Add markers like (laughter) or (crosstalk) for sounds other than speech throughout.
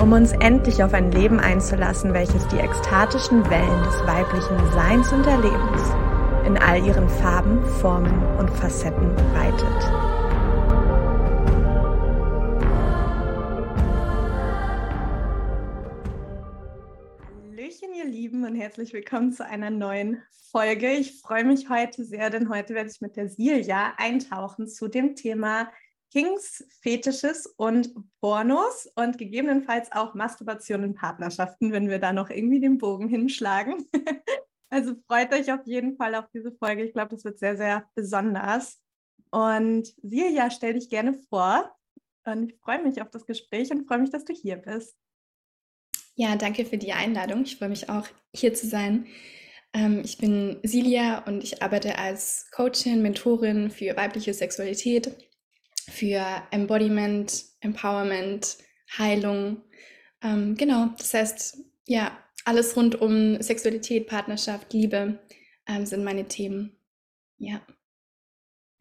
um uns endlich auf ein Leben einzulassen, welches die ekstatischen Wellen des weiblichen Seins und Erlebens in all ihren Farben, Formen und Facetten reitet. Hallöchen, ihr Lieben, und herzlich willkommen zu einer neuen Folge. Ich freue mich heute sehr, denn heute werde ich mit der Silja eintauchen zu dem Thema Kings, Fetisches und Pornos und gegebenenfalls auch Masturbation in Partnerschaften, wenn wir da noch irgendwie den Bogen hinschlagen. (laughs) also freut euch auf jeden Fall auf diese Folge. Ich glaube, das wird sehr, sehr besonders. Und Silja, stell dich gerne vor. Und ich freue mich auf das Gespräch und freue mich, dass du hier bist. Ja, danke für die Einladung. Ich freue mich auch, hier zu sein. Ähm, ich bin Silja und ich arbeite als Coachin, Mentorin für weibliche Sexualität für Embodiment, Empowerment, Heilung. Ähm, genau, das heißt, ja, alles rund um Sexualität, Partnerschaft, Liebe ähm, sind meine Themen. Ja.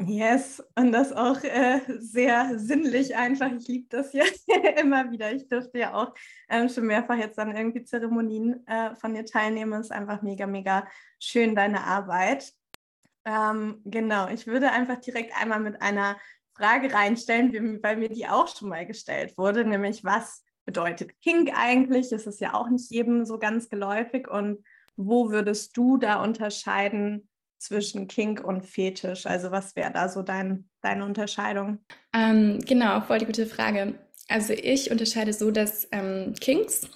Yes, und das auch äh, sehr sinnlich einfach. Ich liebe das ja (laughs) immer wieder. Ich durfte ja auch ähm, schon mehrfach jetzt an irgendwie Zeremonien äh, von dir teilnehmen. Ist einfach mega, mega schön, deine Arbeit. Ähm, genau, ich würde einfach direkt einmal mit einer Frage reinstellen, weil mir die auch schon mal gestellt wurde, nämlich was bedeutet Kink eigentlich? Das ist ja auch nicht jedem so ganz geläufig. Und wo würdest du da unterscheiden zwischen Kink und Fetisch? Also was wäre da so dein, deine Unterscheidung? Ähm, genau, voll die gute Frage. Also ich unterscheide so, dass ähm, Kinks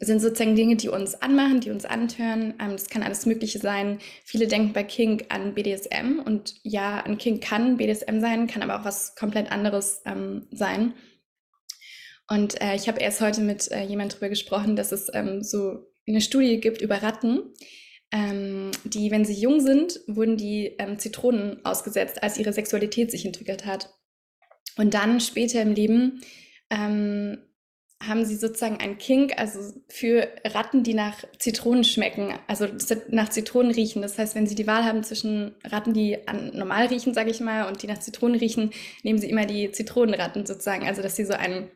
sind sozusagen Dinge, die uns anmachen, die uns antören. Ähm, das kann alles Mögliche sein. Viele denken bei Kink an BDSM und ja, ein Kink kann BDSM sein, kann aber auch was komplett anderes ähm, sein. Und äh, ich habe erst heute mit äh, jemand darüber gesprochen, dass es ähm, so eine Studie gibt über Ratten, ähm, die, wenn sie jung sind, wurden die ähm, Zitronen ausgesetzt, als ihre Sexualität sich entwickelt hat. Und dann später im Leben ähm, haben sie sozusagen ein Kink, also für Ratten, die nach Zitronen schmecken, also nach Zitronen riechen. Das heißt, wenn sie die Wahl haben zwischen Ratten, die an normal riechen, sage ich mal, und die nach Zitronen riechen, nehmen sie immer die Zitronenratten sozusagen. Also dass sie so einen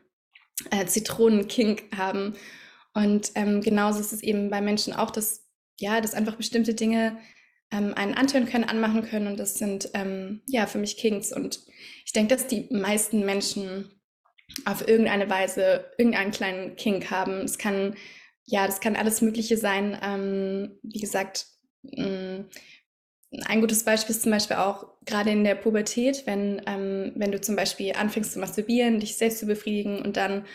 äh, Zitronenkink haben. Und ähm, genauso ist es eben bei Menschen auch, dass ja, dass einfach bestimmte Dinge ähm, einen antören können, anmachen können. Und das sind ähm, ja für mich Kinks. Und ich denke, dass die meisten Menschen auf irgendeine Weise irgendeinen kleinen Kink haben. Es kann, ja, das kann alles Mögliche sein. Ähm, wie gesagt, mh, mm, ein gutes Beispiel ist zum Beispiel auch gerade in der Pubertät, wenn, ähm, wenn du zum Beispiel anfängst zu masturbieren, dich selbst zu befriedigen und dann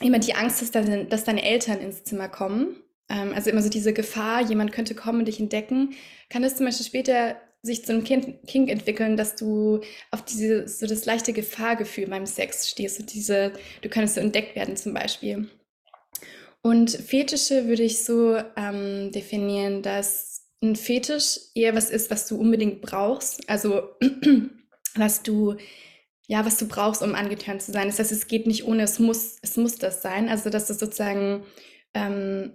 immer die Angst hast, dass, dass deine Eltern ins Zimmer kommen. Ähm, also immer so diese Gefahr, jemand könnte kommen und dich entdecken, kann das zum Beispiel später sich zu einem Kink entwickeln, dass du auf diese, so das leichte Gefahrgefühl beim Sex stehst. Und diese, du könntest so entdeckt werden zum Beispiel. Und Fetische würde ich so ähm, definieren, dass ein Fetisch eher was ist, was du unbedingt brauchst. Also (clears throat) was du ja, was du brauchst, um angetönt zu sein. Das heißt, es geht nicht ohne, es muss, es muss das sein. Also, dass das sozusagen, ähm,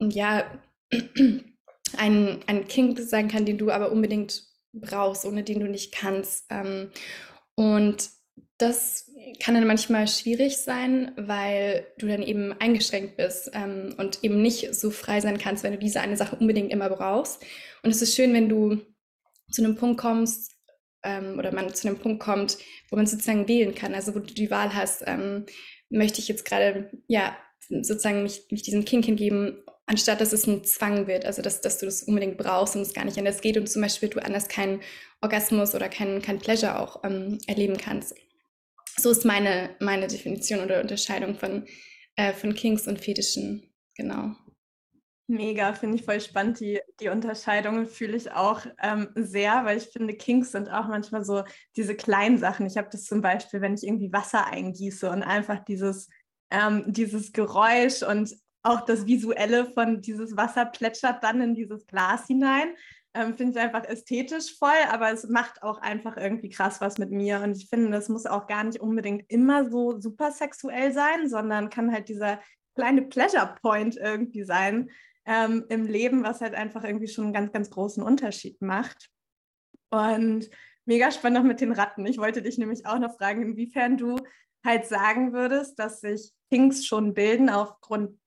ja, (clears throat) ein, ein Kink sein kann, den du aber unbedingt brauchst, ohne den du nicht kannst. Ähm, und das kann dann manchmal schwierig sein, weil du dann eben eingeschränkt bist ähm, und eben nicht so frei sein kannst, wenn du diese eine Sache unbedingt immer brauchst. Und es ist schön, wenn du zu einem Punkt kommst ähm, oder man zu einem Punkt kommt, wo man sozusagen wählen kann, also wo du die Wahl hast, ähm, möchte ich jetzt gerade, ja, sozusagen mich, mich diesem Kink hingeben anstatt dass es ein Zwang wird, also dass, dass du das unbedingt brauchst und es gar nicht anders geht und zum Beispiel du anders keinen Orgasmus oder keinen kein Pleasure auch ähm, erleben kannst. So ist meine, meine Definition oder Unterscheidung von, äh, von Kings und Fetischen, genau. Mega, finde ich voll spannend. Die, die Unterscheidungen fühle ich auch ähm, sehr, weil ich finde, Kings sind auch manchmal so diese kleinen Sachen. Ich habe das zum Beispiel, wenn ich irgendwie Wasser eingieße und einfach dieses, ähm, dieses Geräusch und auch das Visuelle von dieses Wasser plätschert dann in dieses Glas hinein. Ähm, finde ich einfach ästhetisch voll, aber es macht auch einfach irgendwie krass was mit mir. Und ich finde, das muss auch gar nicht unbedingt immer so super sexuell sein, sondern kann halt dieser kleine Pleasure Point irgendwie sein ähm, im Leben, was halt einfach irgendwie schon einen ganz, ganz großen Unterschied macht. Und mega spannend noch mit den Ratten. Ich wollte dich nämlich auch noch fragen, inwiefern du halt sagen würdest, dass sich Kinks schon bilden auf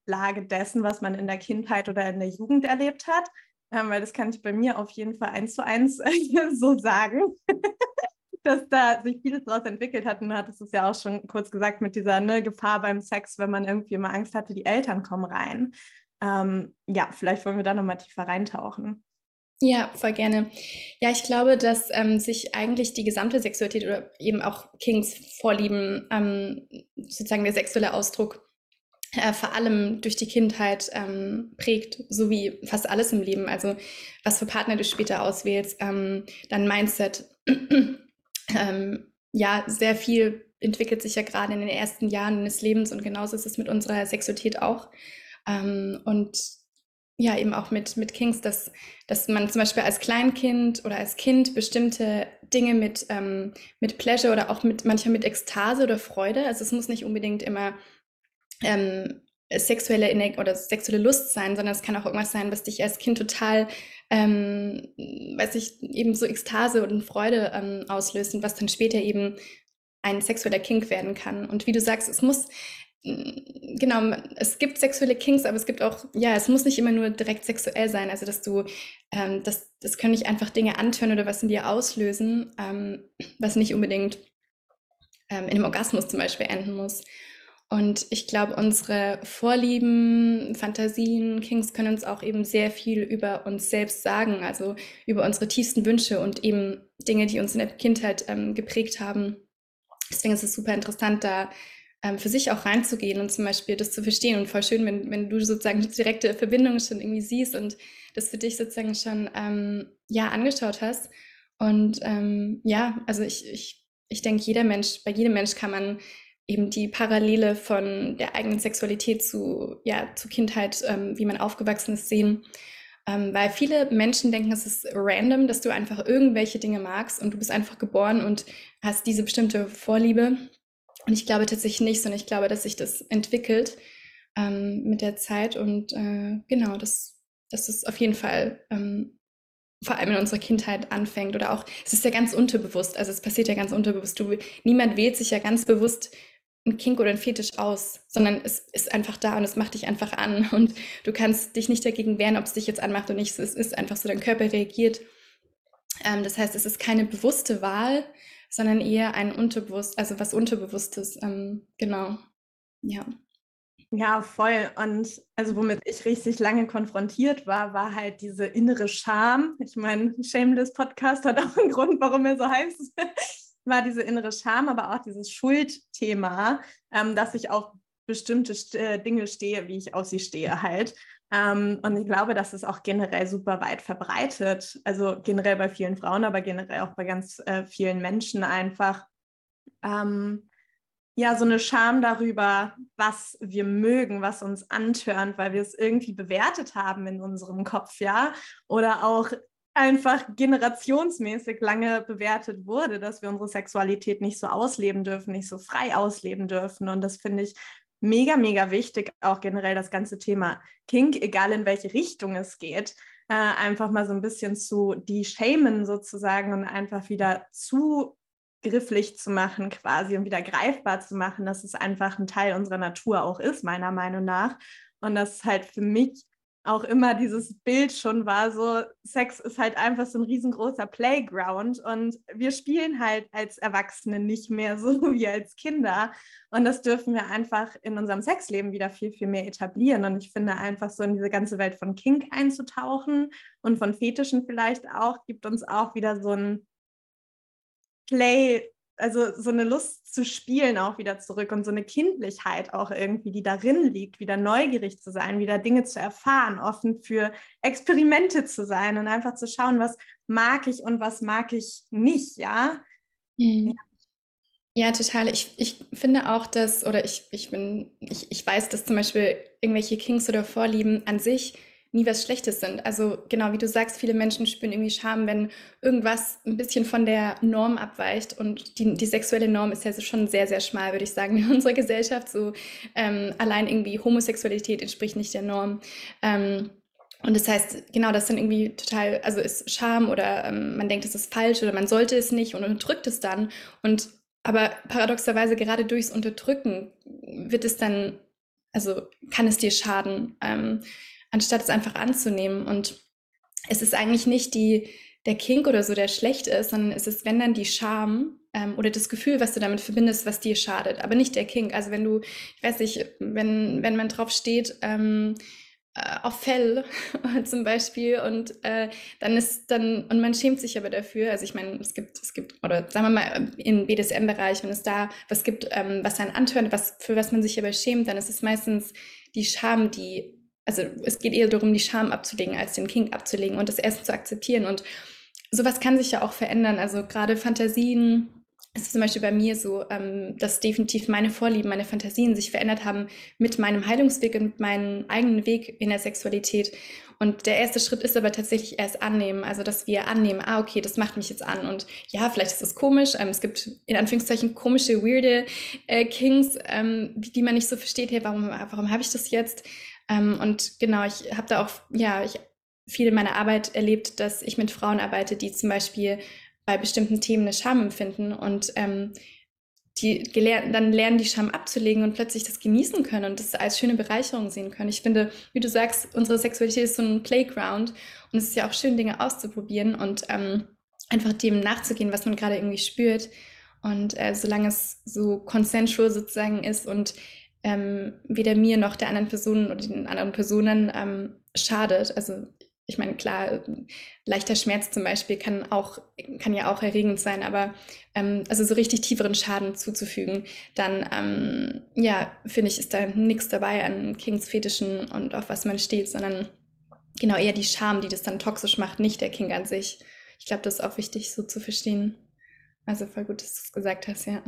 Grundlage dessen, was man in der Kindheit oder in der Jugend erlebt hat. Ähm, weil das kann ich bei mir auf jeden Fall eins zu eins (laughs) so sagen, (laughs) dass da sich vieles daraus entwickelt hat. Und du hattest es ja auch schon kurz gesagt mit dieser ne, Gefahr beim Sex, wenn man irgendwie immer Angst hatte, die Eltern kommen rein. Ähm, ja, vielleicht wollen wir da nochmal tiefer reintauchen. Ja, voll gerne. Ja, ich glaube, dass ähm, sich eigentlich die gesamte Sexualität oder eben auch Kings Vorlieben, ähm, sozusagen der sexuelle Ausdruck, äh, vor allem durch die Kindheit ähm, prägt, so wie fast alles im Leben. Also was für Partner du später auswählst, ähm, dein Mindset. (clears throat) ähm, ja, sehr viel entwickelt sich ja gerade in den ersten Jahren des Lebens und genauso ist es mit unserer Sexualität auch. Ähm, und ja, eben auch mit, mit Kings, dass, dass man zum Beispiel als Kleinkind oder als Kind bestimmte Dinge mit, ähm, mit Pleasure oder auch mit manchmal mit Ekstase oder Freude, also es muss nicht unbedingt immer ähm, sexuelle Ener oder sexuelle Lust sein, sondern es kann auch irgendwas sein, was dich als Kind total, ähm, weiß ich, eben so Ekstase und Freude ähm, auslöst und was dann später eben ein sexueller Kink werden kann. Und wie du sagst, es muss genau, es gibt sexuelle Kinks, aber es gibt auch, ja, es muss nicht immer nur direkt sexuell sein. Also, dass du, ähm, das, das können nicht einfach Dinge antören oder was in dir auslösen, ähm, was nicht unbedingt ähm, in einem Orgasmus zum Beispiel enden muss. Und ich glaube, unsere Vorlieben, Fantasien, Kings können uns auch eben sehr viel über uns selbst sagen, also über unsere tiefsten Wünsche und eben Dinge, die uns in der Kindheit ähm, geprägt haben. Deswegen ist es super interessant, da ähm, für sich auch reinzugehen und zum Beispiel das zu verstehen. Und voll schön, wenn, wenn du sozusagen die direkte Verbindung schon irgendwie siehst und das für dich sozusagen schon ähm, ja angeschaut hast. Und ähm, ja, also ich, ich, ich denke, jeder Mensch, bei jedem Mensch kann man eben die Parallele von der eigenen Sexualität zu, ja, zu Kindheit, ähm, wie man aufgewachsen ist, sehen. Ähm, weil viele Menschen denken, es ist random, dass du einfach irgendwelche Dinge magst und du bist einfach geboren und hast diese bestimmte Vorliebe. Und ich glaube tatsächlich nicht, sondern ich glaube, dass sich das entwickelt ähm, mit der Zeit und äh, genau, dass, dass es auf jeden Fall ähm, vor allem in unserer Kindheit anfängt oder auch, es ist ja ganz unterbewusst, also es passiert ja ganz unterbewusst. Du, niemand wählt sich ja ganz bewusst ein Kink oder ein Fetisch aus, sondern es ist einfach da und es macht dich einfach an (laughs) und du kannst dich nicht dagegen wehren, ob es dich jetzt anmacht oder nicht. Es ist einfach so, dein Körper reagiert. Ähm, das heißt, es ist keine bewusste Wahl, sondern eher ein Unterbewusst, also was Unterbewusstes. Ähm, genau. Ja. Ja, voll. Und also womit ich richtig lange konfrontiert war, war halt diese innere Scham. Ich meine, Shameless Podcast hat auch einen Grund, warum er so heißt. War diese innere Scham, aber auch dieses Schuldthema, ähm, dass ich auf bestimmte äh, Dinge stehe, wie ich auf sie stehe halt. Ähm, und ich glaube, das ist auch generell super weit verbreitet. Also generell bei vielen Frauen, aber generell auch bei ganz äh, vielen Menschen einfach. Ähm, ja, so eine Scham darüber, was wir mögen, was uns antörnt, weil wir es irgendwie bewertet haben in unserem Kopf, ja. Oder auch einfach generationsmäßig lange bewertet wurde, dass wir unsere Sexualität nicht so ausleben dürfen, nicht so frei ausleben dürfen. Und das finde ich mega, mega wichtig, auch generell das ganze Thema Kink, egal in welche Richtung es geht, äh, einfach mal so ein bisschen zu die shamen sozusagen und einfach wieder zugrifflich zu machen quasi und wieder greifbar zu machen, dass es einfach ein Teil unserer Natur auch ist, meiner Meinung nach. Und das halt für mich auch immer dieses Bild schon war, so Sex ist halt einfach so ein riesengroßer Playground und wir spielen halt als Erwachsene nicht mehr so (laughs) wie als Kinder und das dürfen wir einfach in unserem Sexleben wieder viel, viel mehr etablieren und ich finde einfach so in diese ganze Welt von Kink einzutauchen und von Fetischen vielleicht auch, gibt uns auch wieder so ein Play also so eine Lust zu spielen auch wieder zurück und so eine Kindlichkeit auch irgendwie, die darin liegt, wieder neugierig zu sein, wieder Dinge zu erfahren, offen für Experimente zu sein und einfach zu schauen, was mag ich und was mag ich nicht, ja. Mhm. Ja, total. Ich, ich finde auch, dass, oder ich, ich bin, ich, ich weiß, dass zum Beispiel irgendwelche Kings oder Vorlieben an sich nie was Schlechtes sind. Also genau wie du sagst, viele Menschen spüren irgendwie Scham, wenn irgendwas ein bisschen von der Norm abweicht. Und die, die sexuelle Norm ist ja schon sehr, sehr schmal, würde ich sagen, (laughs) in unserer Gesellschaft. So ähm, allein irgendwie Homosexualität entspricht nicht der Norm. Ähm, und das heißt, genau, das dann irgendwie total, also ist Scham oder ähm, man denkt, es ist falsch oder man sollte es nicht und unterdrückt es dann. Und aber paradoxerweise gerade durchs Unterdrücken wird es dann, also kann es dir schaden. Ähm, anstatt es einfach anzunehmen. Und es ist eigentlich nicht die, der Kink oder so, der schlecht ist, sondern es ist, wenn dann die Scham ähm, oder das Gefühl, was du damit verbindest, was dir schadet, aber nicht der Kink. Also wenn du, ich weiß nicht, wenn, wenn man drauf steht, ähm, äh, auf Fell (laughs) zum Beispiel und äh, dann ist dann und man schämt sich aber dafür. Also ich meine, es gibt es gibt oder sagen wir mal im BDSM-Bereich, wenn es da was gibt, ähm, was einen antört, was für was man sich aber schämt, dann ist es meistens die Scham, die also es geht eher darum, die Scham abzulegen, als den Kink abzulegen und das Essen zu akzeptieren. Und sowas kann sich ja auch verändern. Also gerade Fantasien, es ist zum Beispiel bei mir so, ähm, dass definitiv meine Vorlieben, meine Fantasien sich verändert haben mit meinem Heilungsweg und meinem eigenen Weg in der Sexualität. Und der erste Schritt ist aber tatsächlich erst annehmen, also dass wir annehmen, ah, okay, das macht mich jetzt an. Und ja, vielleicht ist es komisch. Ähm, es gibt in Anführungszeichen komische, weirde äh, Kings, ähm, die man nicht so versteht, hey, warum, warum habe ich das jetzt? Ähm, und genau, ich habe da auch, ja, ich viel in meiner Arbeit erlebt, dass ich mit Frauen arbeite, die zum Beispiel bei bestimmten Themen eine Scham empfinden und ähm, die gelernt, dann lernen, die Scham abzulegen und plötzlich das genießen können und das als schöne Bereicherung sehen können. Ich finde, wie du sagst, unsere Sexualität ist so ein Playground und es ist ja auch schön, Dinge auszuprobieren und ähm, einfach dem nachzugehen, was man gerade irgendwie spürt. Und äh, solange es so consensual sozusagen ist und ähm, weder mir noch der anderen Person oder den anderen Personen ähm, schadet. Also ich meine, klar, leichter Schmerz zum Beispiel kann auch, kann ja auch erregend sein, aber ähm, also so richtig tieferen Schaden zuzufügen, dann ähm, ja, finde ich, ist da nichts dabei an Kings-Fetischen und auf was man steht, sondern genau eher die Scham, die das dann toxisch macht, nicht der King an sich. Ich glaube, das ist auch wichtig so zu verstehen. Also voll gut, dass du es gesagt hast, ja.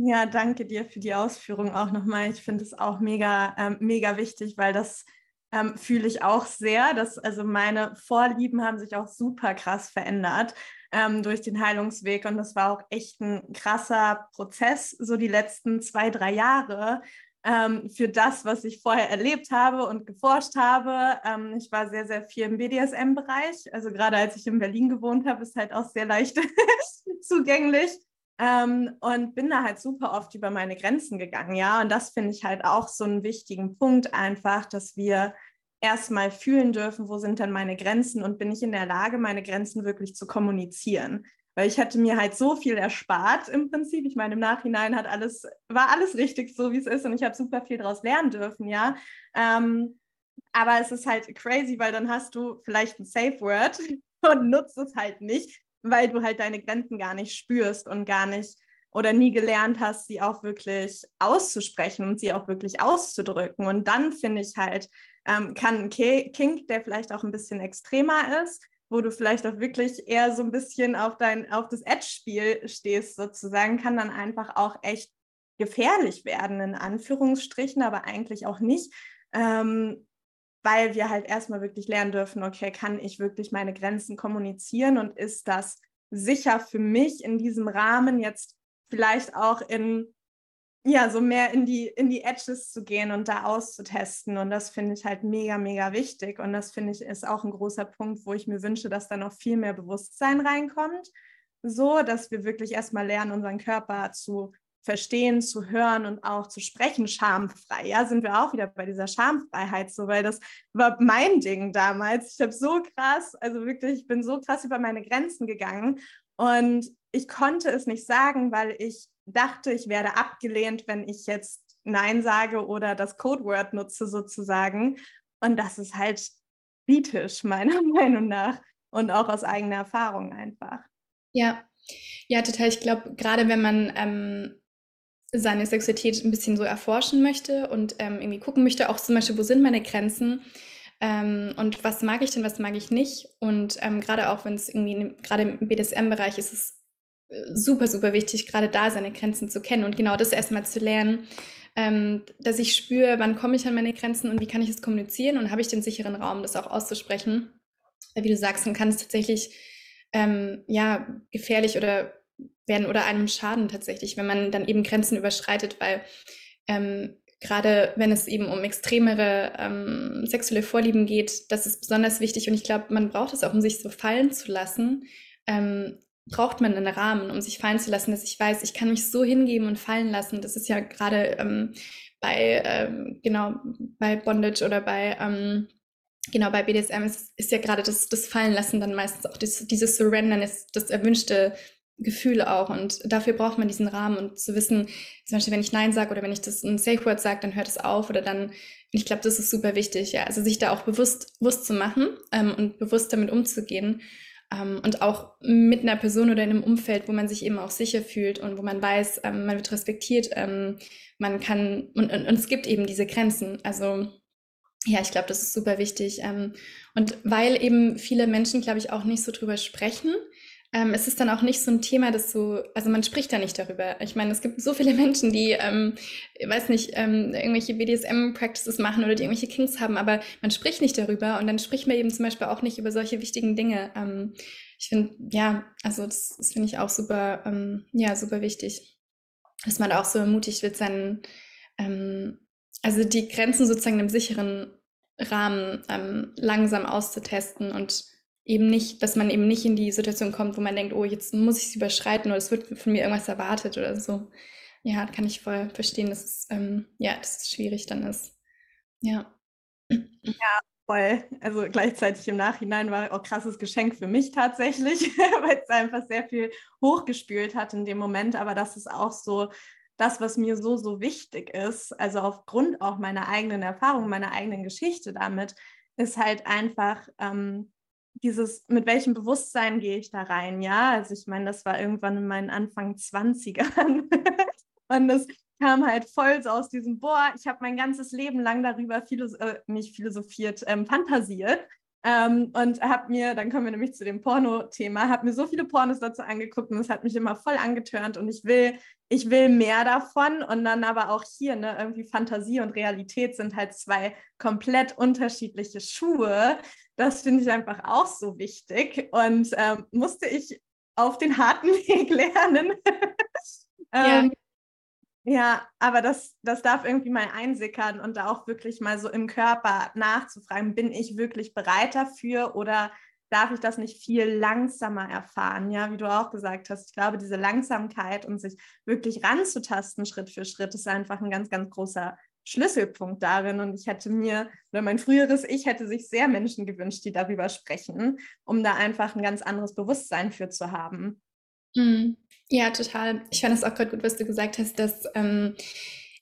Ja, danke dir für die Ausführung auch nochmal. Ich finde es auch mega, ähm, mega wichtig, weil das ähm, fühle ich auch sehr. Dass, also meine Vorlieben haben sich auch super krass verändert ähm, durch den Heilungsweg und das war auch echt ein krasser Prozess, so die letzten zwei, drei Jahre. Ähm, für das, was ich vorher erlebt habe und geforscht habe. Ähm, ich war sehr, sehr viel im BDSM-Bereich. Also gerade als ich in Berlin gewohnt habe, ist halt auch sehr leicht (laughs) zugänglich. Ähm, und bin da halt super oft über meine Grenzen gegangen, ja. Und das finde ich halt auch so einen wichtigen Punkt einfach, dass wir erstmal fühlen dürfen, wo sind denn meine Grenzen und bin ich in der Lage, meine Grenzen wirklich zu kommunizieren. Weil ich hätte mir halt so viel erspart im Prinzip. Ich meine, im Nachhinein hat alles, war alles richtig so, wie es ist und ich habe super viel daraus lernen dürfen, ja. Ähm, aber es ist halt crazy, weil dann hast du vielleicht ein Safe Word (laughs) und nutzt es halt nicht, weil du halt deine Grenzen gar nicht spürst und gar nicht oder nie gelernt hast, sie auch wirklich auszusprechen und sie auch wirklich auszudrücken. Und dann finde ich halt, ähm, kann ein Kink, der vielleicht auch ein bisschen extremer ist, wo du vielleicht auch wirklich eher so ein bisschen auf dein, auf das Edge-Spiel stehst, sozusagen, kann dann einfach auch echt gefährlich werden, in Anführungsstrichen, aber eigentlich auch nicht. Ähm, weil wir halt erstmal wirklich lernen dürfen, okay, kann ich wirklich meine Grenzen kommunizieren und ist das sicher für mich in diesem Rahmen jetzt vielleicht auch in ja, so mehr in die, in die Edges zu gehen und da auszutesten. Und das finde ich halt mega, mega wichtig. Und das finde ich ist auch ein großer Punkt, wo ich mir wünsche, dass da noch viel mehr Bewusstsein reinkommt. So, dass wir wirklich erstmal lernen, unseren Körper zu verstehen, zu hören und auch zu sprechen, schamfrei. Ja, sind wir auch wieder bei dieser Schamfreiheit so, weil das war mein Ding damals. Ich habe so krass, also wirklich, ich bin so krass über meine Grenzen gegangen und ich konnte es nicht sagen, weil ich dachte, ich werde abgelehnt, wenn ich jetzt Nein sage oder das Codewort nutze sozusagen. Und das ist halt kritisch, (laughs) meiner Meinung nach und auch aus eigener Erfahrung einfach. Ja, ja, total. Ich glaube, gerade wenn man ähm, seine Sexualität ein bisschen so erforschen möchte und ähm, irgendwie gucken möchte, auch zum Beispiel, wo sind meine Grenzen ähm, und was mag ich denn, was mag ich nicht. Und ähm, gerade auch, wenn es irgendwie, gerade im BDSM-Bereich ist es super, super wichtig, gerade da seine Grenzen zu kennen und genau das erstmal zu lernen, ähm, dass ich spüre, wann komme ich an meine Grenzen und wie kann ich es kommunizieren und habe ich den sicheren Raum, das auch auszusprechen. Wie du sagst, dann kann es tatsächlich ähm, ja gefährlich oder werden oder einem schaden tatsächlich, wenn man dann eben Grenzen überschreitet, weil ähm, gerade wenn es eben um extremere ähm, sexuelle Vorlieben geht, das ist besonders wichtig und ich glaube, man braucht es auch, um sich so fallen zu lassen, ähm, braucht man einen Rahmen, um sich fallen zu lassen, dass ich weiß, ich kann mich so hingeben und fallen lassen. Das ist ja gerade ähm, bei, ähm, genau, bei Bondage oder bei, ähm, genau, bei BDSM ist, ist ja gerade das, das Fallenlassen dann meistens auch das, dieses Surrendern ist das erwünschte Gefühl auch. Und dafür braucht man diesen Rahmen und zu wissen, zum Beispiel, wenn ich Nein sage oder wenn ich das ein Safe Word sage, dann hört es auf oder dann, ich glaube, das ist super wichtig, ja. Also sich da auch bewusst, bewusst zu machen ähm, und bewusst damit umzugehen. Ähm, und auch mit einer Person oder in einem Umfeld, wo man sich eben auch sicher fühlt und wo man weiß, ähm, man wird respektiert, ähm, man kann, und, und, und, es gibt eben diese Grenzen. Also ja, ich glaube, das ist super wichtig. Ähm, und weil eben viele Menschen, glaube ich, auch nicht so drüber sprechen, ähm, es ist dann auch nicht so ein Thema, das so, also man spricht da nicht darüber. Ich meine, es gibt so viele (laughs) Menschen, die, ähm, weiß nicht, ähm, irgendwelche BDSM-Practices machen oder die irgendwelche Kings haben, aber man spricht nicht darüber und dann spricht man eben zum Beispiel auch nicht über solche wichtigen Dinge. Ähm, ich finde, ja, also das, das finde ich auch super, ähm, ja, super wichtig, dass man auch so ermutigt wird, seinen, ähm, also die Grenzen sozusagen im sicheren Rahmen ähm, langsam auszutesten und eben nicht, dass man eben nicht in die Situation kommt, wo man denkt, oh, jetzt muss ich es überschreiten oder es wird von mir irgendwas erwartet oder so. Ja, kann ich voll verstehen, dass es, ähm, ja, dass es schwierig dann ist. Ja. Ja, voll. Also gleichzeitig im Nachhinein war auch krasses Geschenk für mich tatsächlich, (laughs) weil es einfach sehr viel hochgespült hat in dem Moment. Aber das ist auch so das, was mir so, so wichtig ist. Also aufgrund auch meiner eigenen Erfahrung, meiner eigenen Geschichte damit, ist halt einfach ähm, dieses, mit welchem Bewusstsein gehe ich da rein, ja? Also ich meine, das war irgendwann in meinen Anfang 20ern. (laughs) und das kam halt voll so aus diesem, boah, ich habe mein ganzes Leben lang darüber philos äh, nicht philosophiert, ähm, fantasiert. Ähm, und habe mir, dann kommen wir nämlich zu dem Porno-Thema, habe mir so viele Pornos dazu angeguckt und es hat mich immer voll angetörnt und ich will, ich will mehr davon und dann aber auch hier, ne, irgendwie Fantasie und Realität sind halt zwei komplett unterschiedliche Schuhe. Das finde ich einfach auch so wichtig und ähm, musste ich auf den harten (laughs) Weg lernen. (laughs) ähm, ja. ja, aber das, das darf irgendwie mal einsickern und da auch wirklich mal so im Körper nachzufragen, bin ich wirklich bereit dafür oder darf ich das nicht viel langsamer erfahren? Ja, wie du auch gesagt hast, ich glaube, diese Langsamkeit und sich wirklich ranzutasten Schritt für Schritt ist einfach ein ganz, ganz großer Schlüsselpunkt darin. Und ich hätte mir, oder mein früheres Ich hätte sich sehr Menschen gewünscht, die darüber sprechen, um da einfach ein ganz anderes Bewusstsein für zu haben. Mhm. Ja, total. Ich fand es auch gerade gut, was du gesagt hast, dass ähm,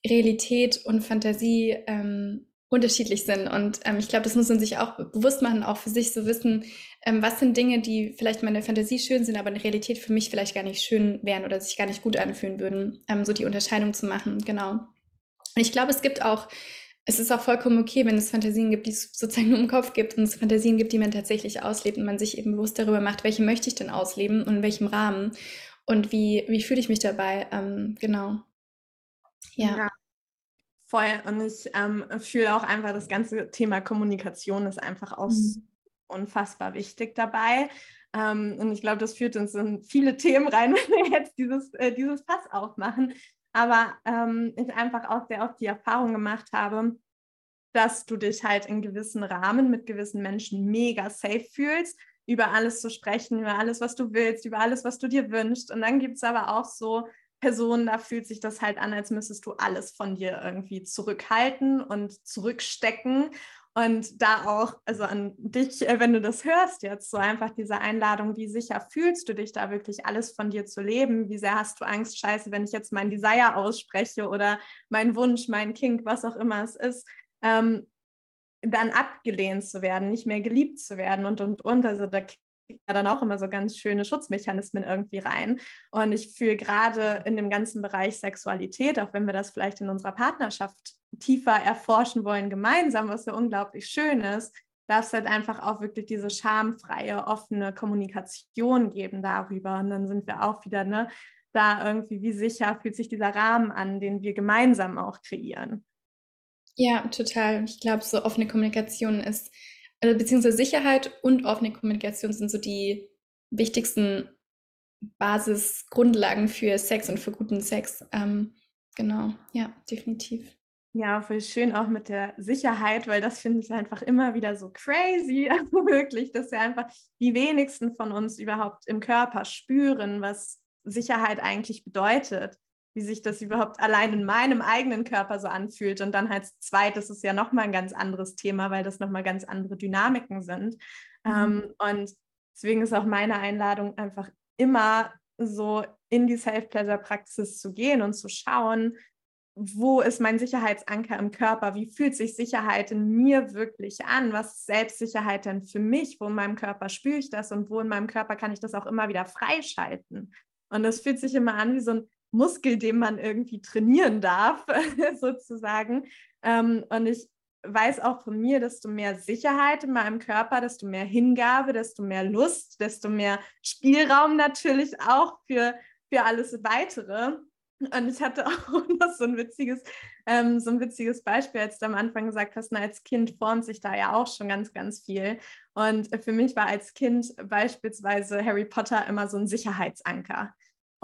Realität und Fantasie ähm, unterschiedlich sind. Und ähm, ich glaube, das muss man sich auch bewusst machen, auch für sich so wissen, ähm, was sind Dinge, die vielleicht in meiner Fantasie schön sind, aber in der Realität für mich vielleicht gar nicht schön wären oder sich gar nicht gut anfühlen würden. Ähm, so die Unterscheidung zu machen, genau. Und ich glaube, es gibt auch, es ist auch vollkommen okay, wenn es Fantasien gibt, die es sozusagen nur im Kopf gibt und es Fantasien gibt, die man tatsächlich auslebt und man sich eben bewusst darüber macht, welche möchte ich denn ausleben und in welchem Rahmen und wie, wie fühle ich mich dabei. Ähm, genau. Ja. ja. Voll. Und ich ähm, fühle auch einfach, das ganze Thema Kommunikation ist einfach auch mhm. unfassbar wichtig dabei. Ähm, und ich glaube, das führt uns in viele Themen rein, (laughs) wenn wir jetzt dieses, äh, dieses Pass aufmachen aber ähm, ich einfach auch sehr oft die Erfahrung gemacht habe, dass du dich halt in gewissen Rahmen mit gewissen Menschen mega safe fühlst, über alles zu sprechen, über alles, was du willst, über alles, was du dir wünschst. Und dann gibt es aber auch so Personen, da fühlt sich das halt an, als müsstest du alles von dir irgendwie zurückhalten und zurückstecken. Und da auch, also an dich, äh, wenn du das hörst jetzt, so einfach diese Einladung, wie sicher fühlst du dich da wirklich alles von dir zu leben? Wie sehr hast du Angst, scheiße, wenn ich jetzt mein Desire ausspreche oder mein Wunsch, mein Kink, was auch immer es ist, ähm, dann abgelehnt zu werden, nicht mehr geliebt zu werden und, und, und. Also da ja dann auch immer so ganz schöne Schutzmechanismen irgendwie rein. Und ich fühle gerade in dem ganzen Bereich Sexualität, auch wenn wir das vielleicht in unserer Partnerschaft tiefer erforschen wollen, gemeinsam, was ja unglaublich schön ist, darf es halt einfach auch wirklich diese schamfreie, offene Kommunikation geben darüber. Und dann sind wir auch wieder, ne, da irgendwie, wie sicher fühlt sich dieser Rahmen an, den wir gemeinsam auch kreieren. Ja, total. Ich glaube, so offene Kommunikation ist, also beziehungsweise Sicherheit und offene Kommunikation sind so die wichtigsten Basisgrundlagen für Sex und für guten Sex. Ähm, genau, ja, definitiv. Ja, voll schön auch mit der Sicherheit, weil das finde ich einfach immer wieder so crazy, (laughs) also wirklich, dass wir einfach die wenigsten von uns überhaupt im Körper spüren, was Sicherheit eigentlich bedeutet, wie sich das überhaupt allein in meinem eigenen Körper so anfühlt. Und dann als zweites ist ja nochmal ein ganz anderes Thema, weil das nochmal ganz andere Dynamiken sind. Mhm. Ähm, und deswegen ist auch meine Einladung einfach immer so in die Self-Pleasure-Praxis zu gehen und zu schauen, wo ist mein Sicherheitsanker im Körper? Wie fühlt sich Sicherheit in mir wirklich an? Was ist Selbstsicherheit denn für mich? Wo in meinem Körper spüre ich das und wo in meinem Körper kann ich das auch immer wieder freischalten? Und das fühlt sich immer an wie so ein Muskel, den man irgendwie trainieren darf, (laughs) sozusagen. Ähm, und ich weiß auch von mir, desto mehr Sicherheit in meinem Körper, desto mehr Hingabe, desto mehr Lust, desto mehr Spielraum natürlich auch für, für alles Weitere. Und ich hatte (laughs) auch noch so ein witziges, ähm, so ein witziges Beispiel, als du am Anfang gesagt hast, na, als Kind formt sich da ja auch schon ganz, ganz viel. Und für mich war als Kind beispielsweise Harry Potter immer so ein Sicherheitsanker.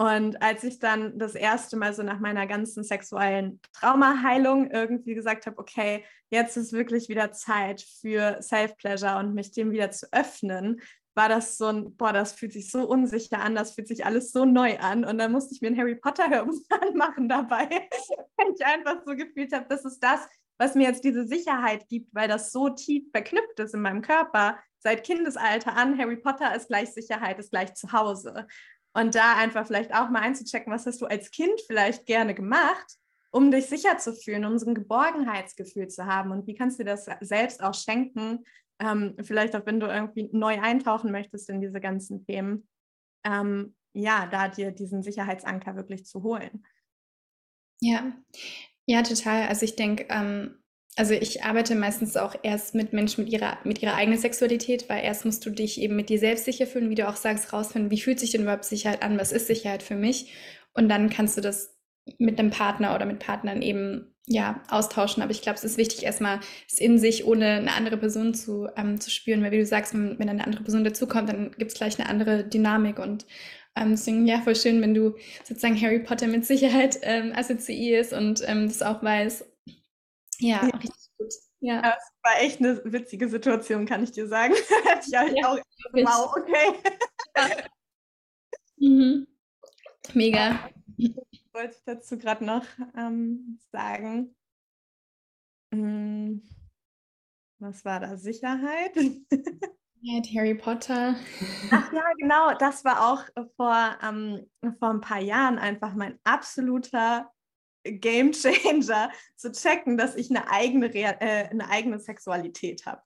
Und als ich dann das erste Mal so nach meiner ganzen sexuellen Traumaheilung irgendwie gesagt habe, okay, jetzt ist wirklich wieder Zeit für Self-Pleasure und mich dem wieder zu öffnen, war das so ein, boah, das fühlt sich so unsicher an, das fühlt sich alles so neu an. Und dann musste ich mir ein Harry Potter-Hörbuch anmachen (laughs) dabei, weil ich einfach so gefühlt habe, das ist das, was mir jetzt diese Sicherheit gibt, weil das so tief verknüpft ist in meinem Körper. Seit Kindesalter an, Harry Potter ist gleich Sicherheit, ist gleich zu Hause. Und da einfach vielleicht auch mal einzuchecken, was hast du als Kind vielleicht gerne gemacht, um dich sicher zu fühlen, um so ein Geborgenheitsgefühl zu haben. Und wie kannst du dir das selbst auch schenken? Ähm, vielleicht auch, wenn du irgendwie neu eintauchen möchtest in diese ganzen Themen. Ähm, ja, da dir diesen Sicherheitsanker wirklich zu holen. Ja, ja, total. Also ich denke, ähm, also ich arbeite meistens auch erst mit Menschen mit ihrer, mit ihrer eigenen Sexualität, weil erst musst du dich eben mit dir selbst sicher fühlen, wie du auch sagst, rausfinden, wie fühlt sich denn überhaupt Sicherheit an, was ist Sicherheit für mich? Und dann kannst du das mit einem Partner oder mit Partnern eben ja austauschen. Aber ich glaube, es ist wichtig, erstmal es in sich ohne eine andere Person zu, ähm, zu spüren, weil wie du sagst, wenn, eine andere Person dazukommt, dann gibt es gleich eine andere Dynamik und ähm, deswegen, ja, voll schön, wenn du sozusagen Harry Potter mit Sicherheit ähm, assoziierst und ähm, das auch weißt. Ja, ja. richtig gut. Ja. ja. Das war echt eine witzige Situation, kann ich dir sagen. (laughs) ja, ich ja, auch, wow, okay. Ja. Mhm. Mega. Wollte ich dazu gerade noch ähm, sagen. Hm, was war da? (laughs) Sicherheit? Harry Potter. Ach ja, genau. Das war auch vor, ähm, vor ein paar Jahren einfach mein absoluter Game Changer (laughs) zu checken, dass ich eine eigene, äh, eine eigene Sexualität habe.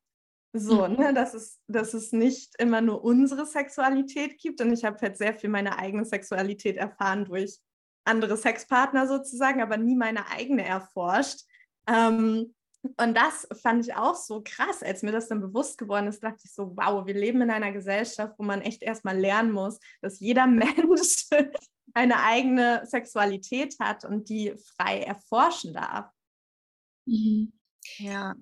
So, mhm. ne, dass es, dass es nicht immer nur unsere Sexualität gibt. Und ich habe halt sehr viel meine eigene Sexualität erfahren durch andere Sexpartner sozusagen, aber nie meine eigene erforscht. Ähm, und das fand ich auch so krass, als mir das dann bewusst geworden ist, dachte ich so, wow, wir leben in einer Gesellschaft, wo man echt erstmal lernen muss, dass jeder (laughs) Mensch eine eigene Sexualität hat und die frei erforschen darf. Mhm. Ja.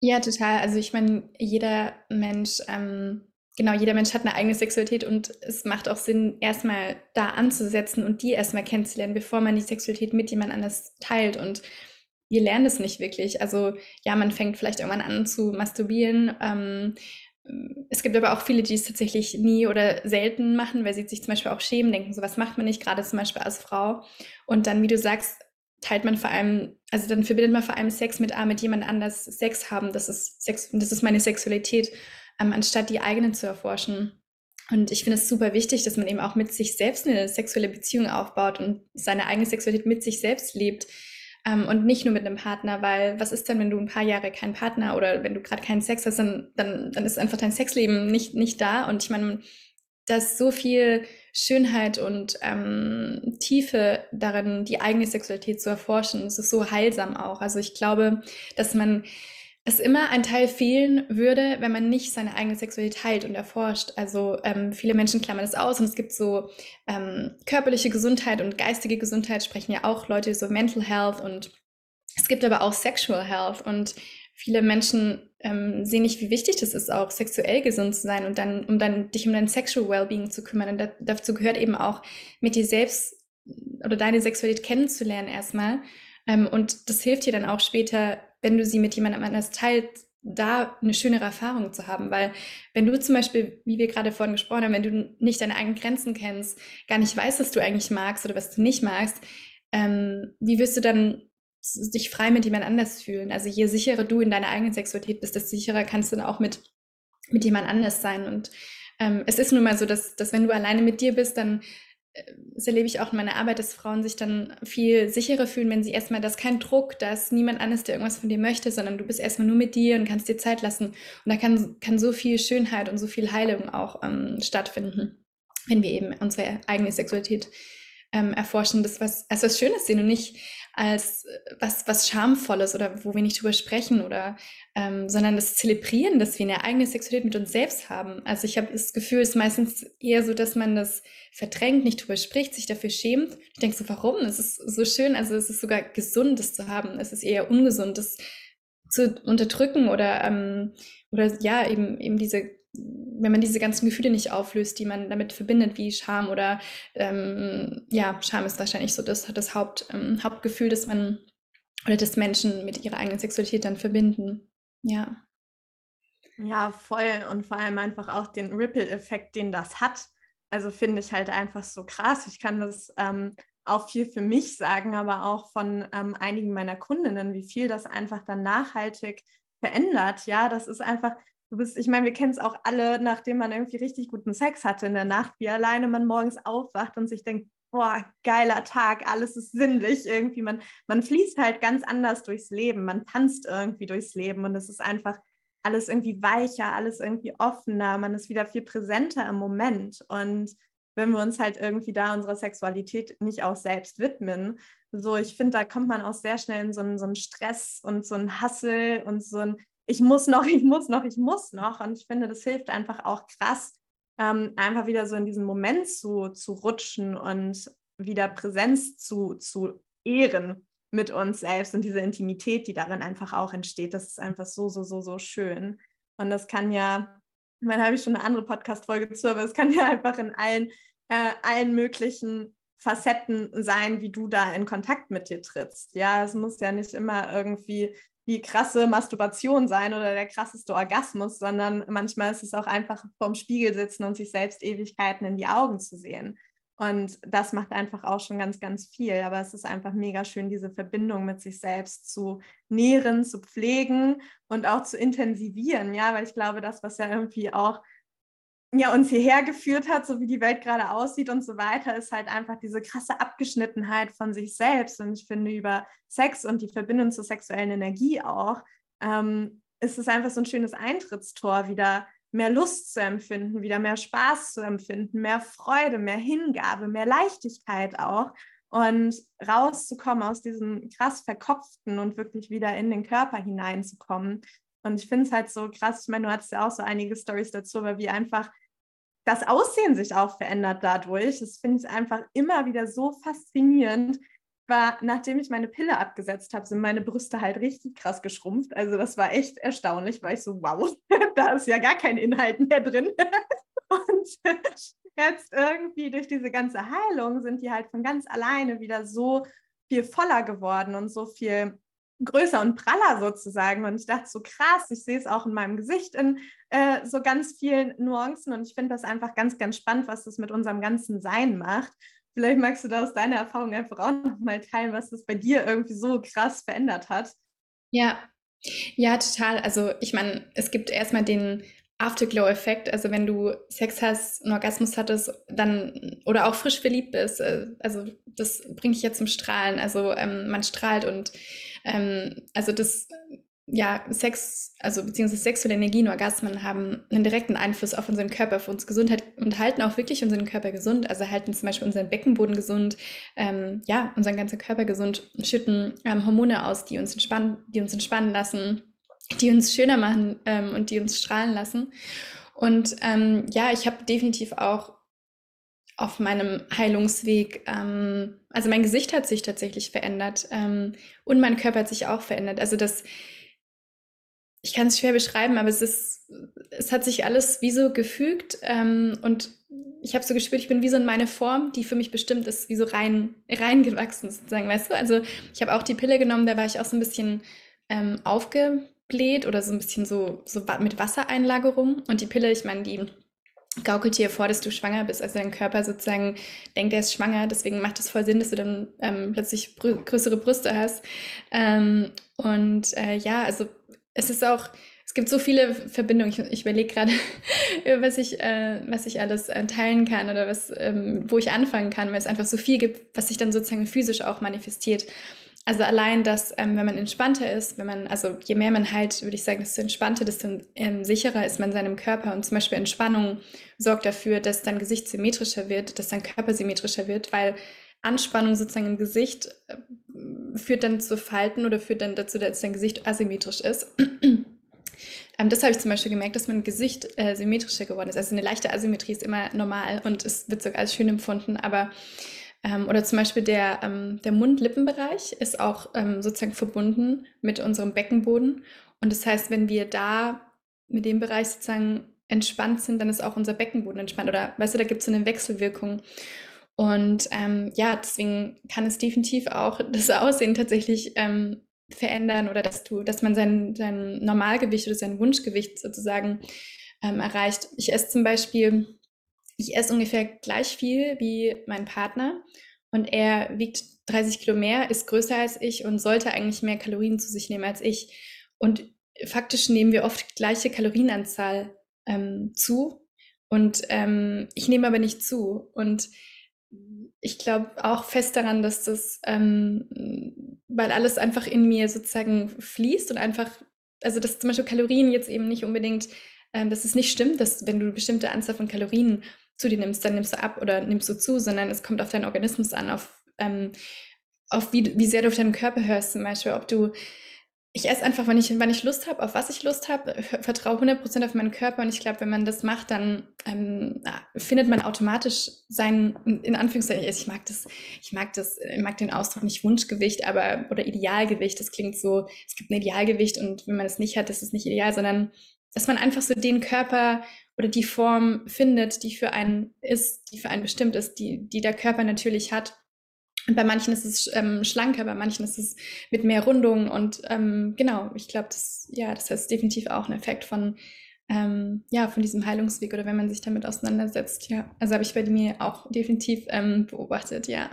Ja, total. Also ich meine, jeder Mensch, ähm, genau, jeder Mensch hat eine eigene Sexualität und es macht auch Sinn, erstmal da anzusetzen und die erstmal kennenzulernen, bevor man die Sexualität mit jemand anders teilt. Und wir lernen es nicht wirklich. Also ja, man fängt vielleicht irgendwann an zu masturbieren. Ähm, es gibt aber auch viele, die es tatsächlich nie oder selten machen, weil sie sich zum Beispiel auch schämen, denken, so was macht man nicht, gerade zum Beispiel als Frau. Und dann, wie du sagst, teilt man vor allem, also dann verbindet man vor allem Sex mit, ah, mit jemand anders Sex haben, das ist Sex, das ist meine Sexualität, ähm, anstatt die eigenen zu erforschen. Und ich finde es super wichtig, dass man eben auch mit sich selbst eine sexuelle Beziehung aufbaut und seine eigene Sexualität mit sich selbst lebt. Ähm, und nicht nur mit einem Partner, weil was ist denn, wenn du ein paar Jahre keinen Partner oder wenn du gerade keinen Sex hast, dann, dann, dann ist einfach dein Sexleben nicht, nicht da. Und ich meine, da ist so viel Schönheit und ähm, Tiefe darin, die eigene Sexualität zu erforschen. Es ist so heilsam auch. Also ich glaube, dass man es immer ein Teil fehlen würde, wenn man nicht seine eigene Sexualität teilt und erforscht. Also ähm, viele Menschen klammern das aus und es gibt so ähm, körperliche Gesundheit und geistige Gesundheit sprechen ja auch Leute so Mental Health und es gibt aber auch Sexual Health und viele Menschen ähm, sehen nicht, wie wichtig das ist, auch sexuell gesund zu sein und dann, um dann dich um dein Sexual Wellbeing zu kümmern. Und da, dazu gehört eben auch, mit dir selbst oder deine Sexualität kennenzulernen erstmal. Ähm, und das hilft dir dann auch später, wenn du sie mit jemandem anders teilst, da eine schönere Erfahrung zu haben. Weil wenn du zum Beispiel, wie wir gerade vorhin gesprochen haben, wenn du nicht deine eigenen Grenzen kennst, gar nicht weißt, was du eigentlich magst oder was du nicht magst, ähm, wie wirst du dann dich frei mit jemand anders fühlen? Also je sicherer du in deiner eigenen Sexualität bist, desto sicherer kannst du dann auch mit, mit jemand anders sein. Und ähm, es ist nun mal so, dass, dass wenn du alleine mit dir bist, dann das erlebe ich auch in meiner Arbeit, dass Frauen sich dann viel sicherer fühlen, wenn sie erstmal, dass kein Druck, dass niemand anderes, der irgendwas von dir möchte, sondern du bist erstmal nur mit dir und kannst dir Zeit lassen. Und da kann, kann so viel Schönheit und so viel Heilung auch ähm, stattfinden, wenn wir eben unsere eigene Sexualität ähm, erforschen, das was, als was Schönes sehen und nicht als äh, was, was Schamvolles oder wo wir nicht drüber sprechen oder, ähm, sondern das Zelebrieren, dass wir eine eigene Sexualität mit uns selbst haben. Also ich habe das Gefühl, es ist meistens eher so, dass man das verdrängt, nicht drüber spricht, sich dafür schämt. Ich denke so, warum? Es ist so schön, also es ist sogar gesund, das zu haben. Es ist eher ungesund, das zu unterdrücken oder, ähm, oder ja, eben, eben diese wenn man diese ganzen Gefühle nicht auflöst, die man damit verbindet, wie Scham oder ähm, ja, Scham ist wahrscheinlich so das, das Haupt, ähm, Hauptgefühl, das man oder das Menschen mit ihrer eigenen Sexualität dann verbinden. Ja. Ja, voll. Und vor allem einfach auch den Ripple-Effekt, den das hat. Also finde ich halt einfach so krass. Ich kann das ähm, auch viel für mich sagen, aber auch von ähm, einigen meiner Kundinnen, wie viel das einfach dann nachhaltig verändert. Ja, das ist einfach, Du bist, ich meine, wir kennen es auch alle, nachdem man irgendwie richtig guten Sex hatte in der Nacht, wie alleine man morgens aufwacht und sich denkt, boah, geiler Tag, alles ist sinnlich irgendwie. Man, man fließt halt ganz anders durchs Leben, man tanzt irgendwie durchs Leben und es ist einfach alles irgendwie weicher, alles irgendwie offener, man ist wieder viel präsenter im Moment. Und wenn wir uns halt irgendwie da unserer Sexualität nicht auch selbst widmen, so ich finde, da kommt man auch sehr schnell in so einen, so einen Stress und so einen Hassel und so ein ich muss noch, (laughs) ich muss noch, ich muss noch. Und ich finde, das hilft einfach auch krass, ähm, einfach wieder so in diesen Moment zu, zu rutschen und wieder Präsenz zu, zu ehren mit uns selbst und diese Intimität, die darin einfach auch entsteht. Das ist einfach so, so, so, so schön. Und das kann ja, ich meine, habe ich schon eine andere Podcast-Folge zu, aber es kann ja (laughs) einfach in allen, äh, allen möglichen Facetten sein, wie du da in Kontakt mit dir trittst. Ja, es muss ja nicht immer irgendwie die krasse Masturbation sein oder der krasseste Orgasmus, sondern manchmal ist es auch einfach vorm Spiegel sitzen und sich selbst Ewigkeiten in die Augen zu sehen. Und das macht einfach auch schon ganz, ganz viel. Aber es ist einfach mega schön, diese Verbindung mit sich selbst zu nähren, zu pflegen und auch zu intensivieren. Ja, weil ich glaube, das, was ja irgendwie auch ja, uns hierher geführt hat, so wie die Welt gerade aussieht und so weiter, ist halt einfach diese krasse Abgeschnittenheit von sich selbst. Und ich finde, über Sex und die Verbindung zur sexuellen Energie auch, ähm, ist es einfach so ein schönes Eintrittstor, wieder mehr Lust zu empfinden, wieder mehr Spaß zu empfinden, mehr Freude, mehr Hingabe, mehr Leichtigkeit auch und rauszukommen aus diesem krass verkopften und wirklich wieder in den Körper hineinzukommen. Und ich finde es halt so krass, ich meine, du hattest ja auch so einige Stories dazu, aber wie einfach das Aussehen sich auch verändert dadurch. Das finde ich einfach immer wieder so faszinierend. War, nachdem ich meine Pille abgesetzt habe, sind meine Brüste halt richtig krass geschrumpft. Also das war echt erstaunlich, weil ich so, wow, (laughs) da ist ja gar kein Inhalt mehr drin. (laughs) Und jetzt irgendwie durch diese ganze Heilung sind die halt von ganz alleine wieder so viel voller geworden und so viel größer und praller sozusagen. Und ich dachte so krass, ich sehe es auch in meinem Gesicht in äh, so ganz vielen Nuancen. Und ich finde das einfach ganz, ganz spannend, was das mit unserem ganzen Sein macht. Vielleicht magst du da aus deiner Erfahrung einfach auch nochmal teilen, was das bei dir irgendwie so krass verändert hat. Ja, ja, total. Also ich meine, es gibt erstmal den Afterglow-Effekt, also wenn du Sex hast, einen Orgasmus hattest, dann oder auch frisch verliebt bist, äh, also das bringt dich ja zum Strahlen. Also ähm, man strahlt und ähm, also das ja, Sex, also beziehungsweise sexuelle Energien, Orgasmen haben einen direkten Einfluss auf unseren Körper, auf unsere Gesundheit und halten auch wirklich unseren Körper gesund. Also halten zum Beispiel unseren Beckenboden gesund, ähm, ja, unseren ganzen Körper gesund, schütten ähm, Hormone aus, die uns entspannen, die uns entspannen lassen die uns schöner machen ähm, und die uns strahlen lassen. Und ähm, ja, ich habe definitiv auch auf meinem Heilungsweg, ähm, also mein Gesicht hat sich tatsächlich verändert ähm, und mein Körper hat sich auch verändert. Also das, ich kann es schwer beschreiben, aber es ist, es hat sich alles wie so gefügt ähm, und ich habe so gespürt, ich bin wie so in meine Form, die für mich bestimmt ist, wie so rein reingewachsen sozusagen, weißt du? Also ich habe auch die Pille genommen, da war ich auch so ein bisschen ähm, aufgebläht oder so ein bisschen so, so mit Wassereinlagerung und die Pille, ich meine, die gaukelt dir vor, dass du schwanger bist. Also dein Körper sozusagen denkt, er ist schwanger. Deswegen macht es voll Sinn, dass du dann ähm, plötzlich größere Brüste hast. Ähm, und äh, ja, also es ist auch, es gibt so viele Verbindungen. Ich, ich überlege gerade, (laughs) was ich, äh, was ich alles äh, teilen kann oder was, ähm, wo ich anfangen kann, weil es einfach so viel gibt, was sich dann sozusagen physisch auch manifestiert. Also allein, dass ähm, wenn man entspannter ist, wenn man, also je mehr man halt, würde ich sagen, desto entspannter, desto ähm, sicherer ist man seinem Körper. Und zum Beispiel Entspannung sorgt dafür, dass dein Gesicht symmetrischer wird, dass dein Körper symmetrischer wird, weil Anspannung sozusagen im Gesicht äh, führt dann zu Falten oder führt dann dazu, dass dein Gesicht asymmetrisch ist. (clears throat) ähm, das habe ich zum Beispiel gemerkt, dass mein Gesicht äh, symmetrischer geworden ist. Also eine leichte Asymmetrie ist immer normal und es wird sogar als schön empfunden, aber ähm, oder zum Beispiel der, ähm, der Mund-Lippen-Bereich ist auch ähm, sozusagen verbunden mit unserem Beckenboden. Und das heißt, wenn wir da mit dem Bereich sozusagen entspannt sind, dann ist auch unser Beckenboden entspannt. Oder weißt du, da gibt es so eine Wechselwirkung. Und ähm, ja, deswegen kann es definitiv auch (laughs) das Aussehen tatsächlich ähm, verändern oder dass du, dass man sein, sein Normalgewicht oder sein Wunschgewicht sozusagen ähm, erreicht. Ich esse zum Beispiel ich esse ungefähr gleich viel wie mein Partner und er wiegt 30 Kilo mehr, ist größer als ich und sollte eigentlich mehr Kalorien zu sich nehmen als ich. Und faktisch nehmen wir oft gleiche Kalorienanzahl ähm, zu und ähm, ich nehme aber nicht zu. Und ich glaube auch fest daran, dass das, ähm, weil alles einfach in mir sozusagen fließt und einfach, also dass zum Beispiel Kalorien jetzt eben nicht unbedingt, ähm, dass es nicht stimmt, dass wenn du eine bestimmte Anzahl von Kalorien zu dir nimmst, dann nimmst du ab oder nimmst du zu, sondern es kommt auf deinen Organismus an, auf, ähm, auf wie, wie sehr du auf deinen Körper hörst zum Beispiel, ob du ich esse einfach, wenn ich, wenn ich Lust habe, auf was ich Lust habe, vertraue 100% auf meinen Körper und ich glaube, wenn man das macht, dann ähm, findet man automatisch sein, in Anführungszeichen, ich mag das, ich mag das, ich mag den Ausdruck nicht Wunschgewicht, aber, oder Idealgewicht, das klingt so, es gibt ein Idealgewicht und wenn man es nicht hat, ist nicht ideal, sondern dass man einfach so den Körper oder die Form findet, die für einen ist, die für einen bestimmt ist, die, die der Körper natürlich hat. Und bei manchen ist es ähm, schlanker, bei manchen ist es mit mehr Rundung. Und ähm, genau, ich glaube, das, ja, das ist definitiv auch ein Effekt von, ähm, ja, von diesem Heilungsweg oder wenn man sich damit auseinandersetzt. Ja, also habe ich bei mir auch definitiv ähm, beobachtet, ja.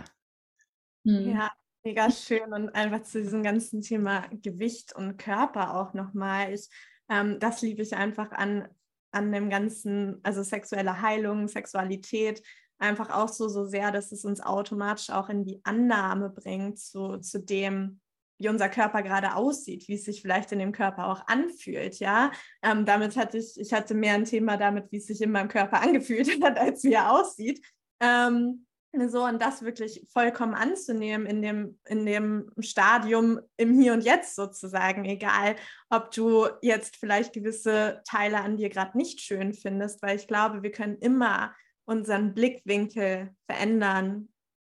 Hm. Ja, mega schön und einfach zu diesem ganzen Thema Gewicht und Körper auch nochmal. Ich, ähm, das liebe ich einfach an an dem ganzen, also sexuelle Heilung, Sexualität, einfach auch so, so sehr, dass es uns automatisch auch in die Annahme bringt zu, zu dem, wie unser Körper gerade aussieht, wie es sich vielleicht in dem Körper auch anfühlt, ja. Ähm, damit hatte ich, ich hatte mehr ein Thema damit, wie es sich in meinem Körper (laughs) angefühlt hat, als wie er aussieht. Ähm, so und das wirklich vollkommen anzunehmen in dem, in dem Stadium im Hier und Jetzt sozusagen, egal ob du jetzt vielleicht gewisse Teile an dir gerade nicht schön findest, weil ich glaube, wir können immer unseren Blickwinkel verändern,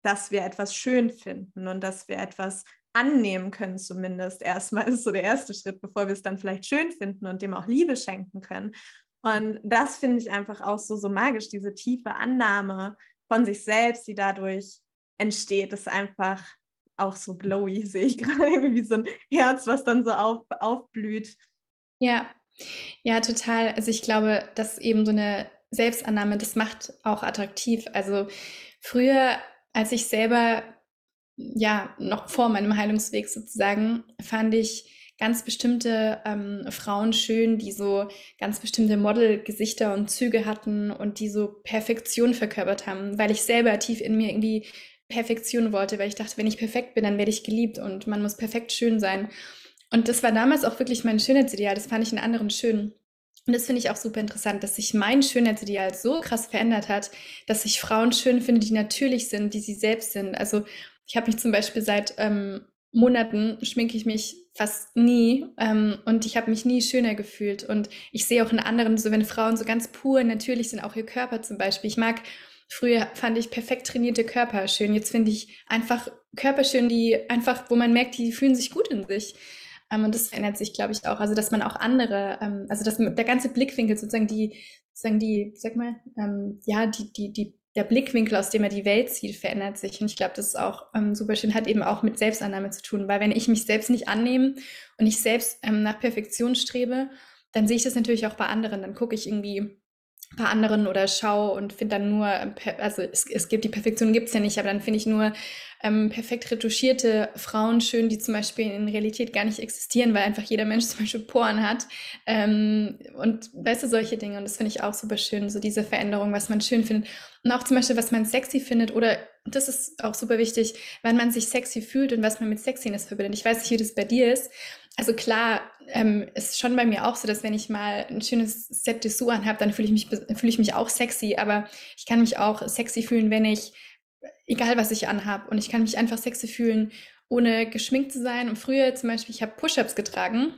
dass wir etwas schön finden und dass wir etwas annehmen können zumindest. Erstmal ist so der erste Schritt, bevor wir es dann vielleicht schön finden und dem auch Liebe schenken können. Und das finde ich einfach auch so, so magisch, diese tiefe Annahme, von sich selbst, die dadurch entsteht, ist einfach auch so glowy, (laughs) sehe ich gerade irgendwie wie so ein Herz, was dann so auf, aufblüht. Ja, ja, total. Also ich glaube, dass eben so eine Selbstannahme, das macht auch attraktiv. Also früher, als ich selber, ja, noch vor meinem Heilungsweg sozusagen, fand ich ganz bestimmte ähm, Frauen schön, die so ganz bestimmte Modelgesichter und Züge hatten und die so Perfektion verkörpert haben, weil ich selber tief in mir irgendwie Perfektion wollte, weil ich dachte, wenn ich perfekt bin, dann werde ich geliebt und man muss perfekt schön sein. Und das war damals auch wirklich mein Schönheitsideal. Das fand ich in anderen schön. Und das finde ich auch super interessant, dass sich mein Schönheitsideal so krass verändert hat, dass ich Frauen schön finde, die natürlich sind, die sie selbst sind. Also ich habe mich zum Beispiel seit ähm, Monaten schminke ich mich fast nie ähm, und ich habe mich nie schöner gefühlt. Und ich sehe auch in anderen, so wenn Frauen so ganz pur natürlich sind, auch ihr Körper zum Beispiel. Ich mag, früher fand ich perfekt trainierte Körper schön. Jetzt finde ich einfach Körper schön, die einfach, wo man merkt, die fühlen sich gut in sich. Ähm, und das verändert sich, glaube ich, auch. Also, dass man auch andere, ähm, also dass der ganze Blickwinkel sozusagen die, sozusagen die, sag mal, ähm, ja, die, die, die der Blickwinkel, aus dem er die Welt sieht, verändert sich. Und ich glaube, das ist auch ähm, super schön, hat eben auch mit Selbstannahme zu tun. Weil wenn ich mich selbst nicht annehme und ich selbst ähm, nach Perfektion strebe, dann sehe ich das natürlich auch bei anderen. Dann gucke ich irgendwie bei anderen oder schaue und finde dann nur, ähm, also es, es gibt die Perfektion gibt es ja nicht, aber dann finde ich nur ähm, perfekt retuschierte Frauen schön, die zum Beispiel in Realität gar nicht existieren, weil einfach jeder Mensch (laughs) zum Beispiel Poren hat. Ähm, und weißt du, solche Dinge. Und das finde ich auch super schön, so diese Veränderung, was man schön findet. Und auch zum Beispiel, was man sexy findet oder das ist auch super wichtig, wann man sich sexy fühlt und was man mit Sexiness verbindet. Ich weiß nicht, wie das bei dir ist. Also klar, ähm, ist schon bei mir auch so, dass wenn ich mal ein schönes Set Dessous anhabe, dann fühle ich mich fühle ich mich auch sexy. Aber ich kann mich auch sexy fühlen, wenn ich egal was ich anhabe. Und ich kann mich einfach sexy fühlen, ohne geschminkt zu sein. Und früher zum Beispiel, ich habe Push-Ups getragen,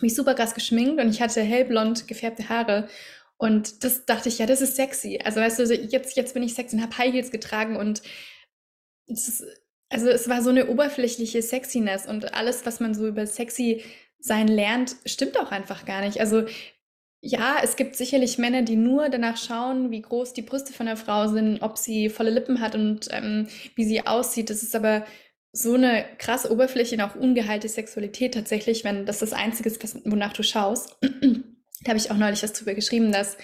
mich super krass geschminkt und ich hatte hellblond gefärbte Haare. Und das dachte ich, ja, das ist sexy. Also weißt du, jetzt, jetzt bin ich sexy und habe High Heels getragen und ist, also es war so eine oberflächliche Sexiness und alles, was man so über sexy sein lernt, stimmt auch einfach gar nicht. Also ja, es gibt sicherlich Männer, die nur danach schauen, wie groß die Brüste von der Frau sind, ob sie volle Lippen hat und ähm, wie sie aussieht. Das ist aber so eine krass Oberfläche und auch ungeheilte Sexualität tatsächlich, wenn das das Einzige ist, was, wonach du schaust. (clears throat) da habe ich auch neulich was drüber geschrieben, dass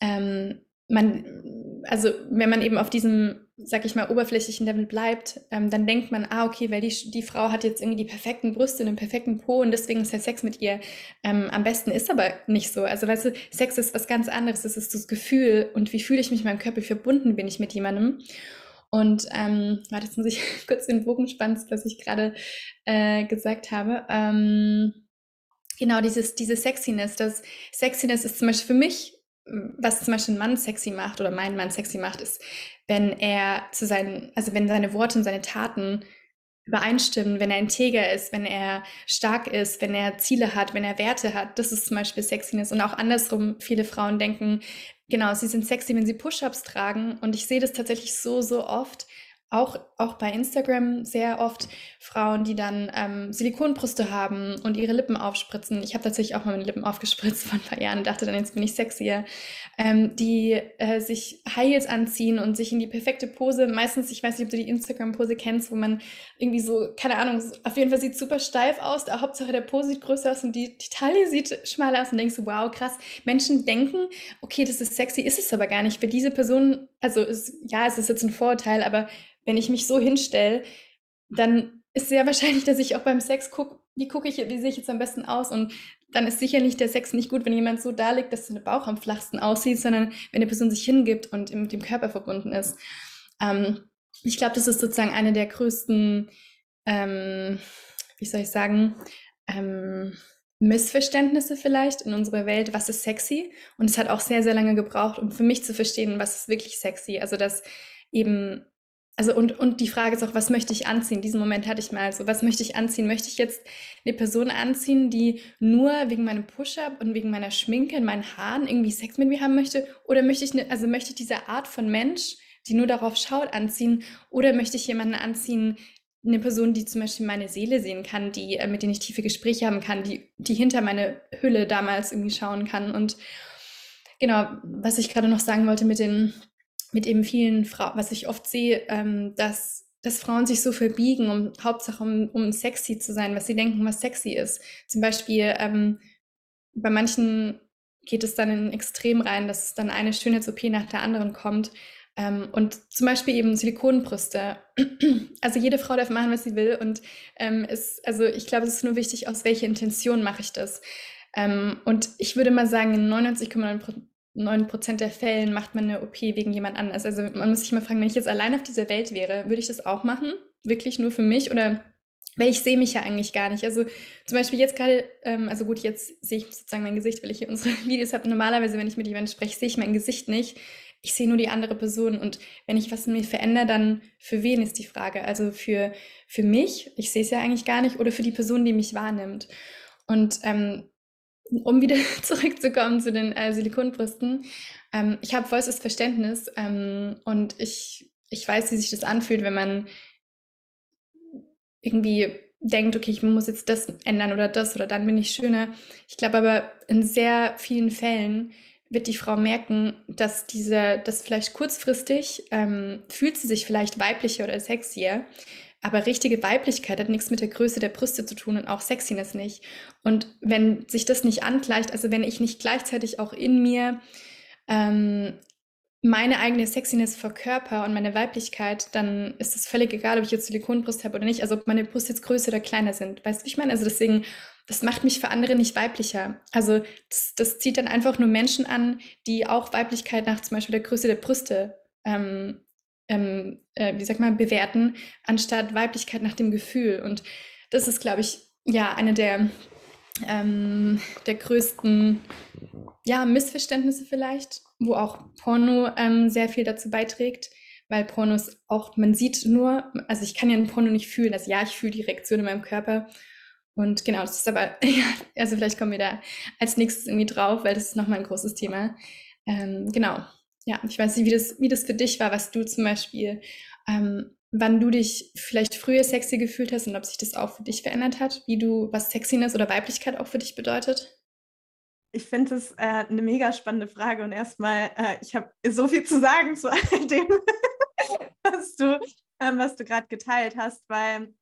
ähm, man, also wenn man eben auf diesem, sag ich mal, oberflächlichen Level bleibt, ähm, dann denkt man, ah, okay, weil die, die Frau hat jetzt irgendwie die perfekten Brüste und den perfekten Po und deswegen ist der Sex mit ihr ähm, am besten. Ist aber nicht so. Also weißt du, Sex ist was ganz anderes. Es ist das Gefühl und wie fühle ich mich mit meinem Körper, verbunden bin ich mit jemandem. Und ähm, warte, jetzt muss ich (laughs) kurz den Bogen spannen, was ich gerade äh, gesagt habe. Ähm, genau, dieses, diese Sexiness. Das Sexiness ist zum Beispiel für mich was zum Beispiel ein Mann sexy macht oder mein Mann sexy macht, ist, wenn er zu seinen, also wenn seine Worte und seine Taten übereinstimmen, wenn er integer ist, wenn er stark ist, wenn er Ziele hat, wenn er Werte hat. Das ist zum Beispiel Sexiness. Und auch andersrum, viele Frauen denken, genau, sie sind sexy, wenn sie Push-ups tragen. Und ich sehe das tatsächlich so, so oft, auch, auch bei Instagram sehr oft Frauen, die dann ähm, Silikonbrüste haben und ihre Lippen aufspritzen. Ich habe tatsächlich auch mal meine Lippen aufgespritzt (laughs) vor ein paar Jahren und dachte dann, jetzt bin ich sexier. Ähm, die äh, sich High Heels anziehen und sich in die perfekte Pose, meistens, ich weiß nicht, ob du die Instagram-Pose kennst, wo man irgendwie so, keine Ahnung, auf jeden Fall sieht super steif aus, der Hauptsache der Pose sieht größer aus und die, die Taille sieht schmaler aus und denkst wow, krass. Menschen denken, okay, das ist sexy, ist es aber gar nicht. Für diese Person, also ist, ja, es ist jetzt ein Vorurteil, aber wenn ich mich so hinstelle, dann ist sehr wahrscheinlich, dass ich auch beim Sex gucke, wie gucke ich, wie sehe ich jetzt am besten aus und dann ist sicherlich der Sex nicht gut, wenn jemand so da liegt, dass der Bauch am flachsten aussieht, sondern wenn die Person sich hingibt und mit dem Körper verbunden ist. Ähm, ich glaube, das ist sozusagen eine der größten, ähm, wie soll ich sagen, ähm, Missverständnisse vielleicht in unserer Welt, was ist sexy? Und es hat auch sehr, sehr lange gebraucht, um für mich zu verstehen, was ist wirklich sexy. Also, dass eben also und, und die Frage ist auch, was möchte ich anziehen? Diesen Moment hatte ich mal so, was möchte ich anziehen? Möchte ich jetzt eine Person anziehen, die nur wegen meinem Push-Up und wegen meiner Schminke in meinen Haaren irgendwie Sex mit mir haben möchte? Oder möchte ich, ne, also möchte ich diese Art von Mensch, die nur darauf schaut, anziehen? Oder möchte ich jemanden anziehen, eine Person, die zum Beispiel meine Seele sehen kann, die, äh, mit denen ich tiefe Gespräche haben kann, die, die hinter meine Hülle damals irgendwie schauen kann. Und genau, was ich gerade noch sagen wollte mit den mit eben vielen Frauen, was ich oft sehe, ähm, dass, dass Frauen sich so verbiegen, um Hauptsache um, um sexy zu sein, was sie denken, was sexy ist. Zum Beispiel ähm, bei manchen geht es dann in Extrem rein, dass dann eine Schönheits-OP nach der anderen kommt. Ähm, und zum Beispiel eben Silikonbrüste. (clears throat) Also jede Frau darf machen, was sie will. Und ähm, ist, also ich glaube, es ist nur wichtig, aus welcher Intention mache ich das. Ähm, und ich würde mal sagen, in 99,9 9% der Fällen macht man eine OP wegen jemand anders. Also man muss sich mal fragen, wenn ich jetzt allein auf dieser Welt wäre, würde ich das auch machen? Wirklich nur für mich? Oder weil ich sehe mich ja eigentlich gar nicht. Also zum Beispiel jetzt gerade, ähm, also gut, jetzt sehe ich sozusagen mein Gesicht, weil ich hier unsere (laughs) Videos habe. Normalerweise, wenn ich mit jemandem spreche, sehe ich mein Gesicht nicht. ich sehe nur die andere Person und wenn ich was in mir verändere, dann für wen ist die Frage? Also für, für mich, ich sehe es ja eigentlich gar nicht, oder für die Person, die mich wahrnimmt. Und ähm, um wieder (laughs) zurückzukommen zu den äh, Silikonbrüsten, ähm, ich habe vollstes Verständnis ähm, und ich, ich weiß, wie sich das anfühlt, wenn man irgendwie denkt, okay, ich muss jetzt das ändern oder das oder dann bin ich schöner. Ich glaube aber in sehr vielen Fällen wird die Frau merken, dass diese, dass vielleicht kurzfristig ähm, fühlt sie sich vielleicht weiblicher oder sexier, aber richtige Weiblichkeit hat nichts mit der Größe der Brüste zu tun und auch Sexiness nicht. Und wenn sich das nicht angleicht, also wenn ich nicht gleichzeitig auch in mir ähm, meine eigene Sexiness verkörper und meine Weiblichkeit, dann ist es völlig egal, ob ich jetzt Silikonbrust habe oder nicht, also ob meine Brüste jetzt größer oder kleiner sind. Weißt du, ich meine? Also deswegen, das macht mich für andere nicht weiblicher. Also das, das zieht dann einfach nur Menschen an, die auch Weiblichkeit nach zum Beispiel der Größe der Brüste ähm, ähm, äh, wie sagt man, bewerten, anstatt Weiblichkeit nach dem Gefühl. Und das ist, glaube ich, ja, eine der, ähm, der größten ja, Missverständnisse vielleicht, wo auch Porno ähm, sehr viel dazu beiträgt, weil Pornos auch, man sieht nur, also ich kann ja ein Porno nicht fühlen, also ja, ich fühle die Reaktion in meinem Körper. Und genau, das ist aber, (laughs) ja, also vielleicht kommen wir da als nächstes irgendwie drauf, weil das ist nochmal ein großes Thema. Ähm, genau, ja, ich weiß nicht, wie das, wie das für dich war, was du zum Beispiel, ähm, wann du dich vielleicht früher sexy gefühlt hast und ob sich das auch für dich verändert hat, wie du, was Sexiness oder Weiblichkeit auch für dich bedeutet? Ich finde es äh, eine mega spannende Frage und erstmal, äh, ich habe so viel zu sagen zu all (laughs) dem, was du, ähm, du gerade geteilt hast, weil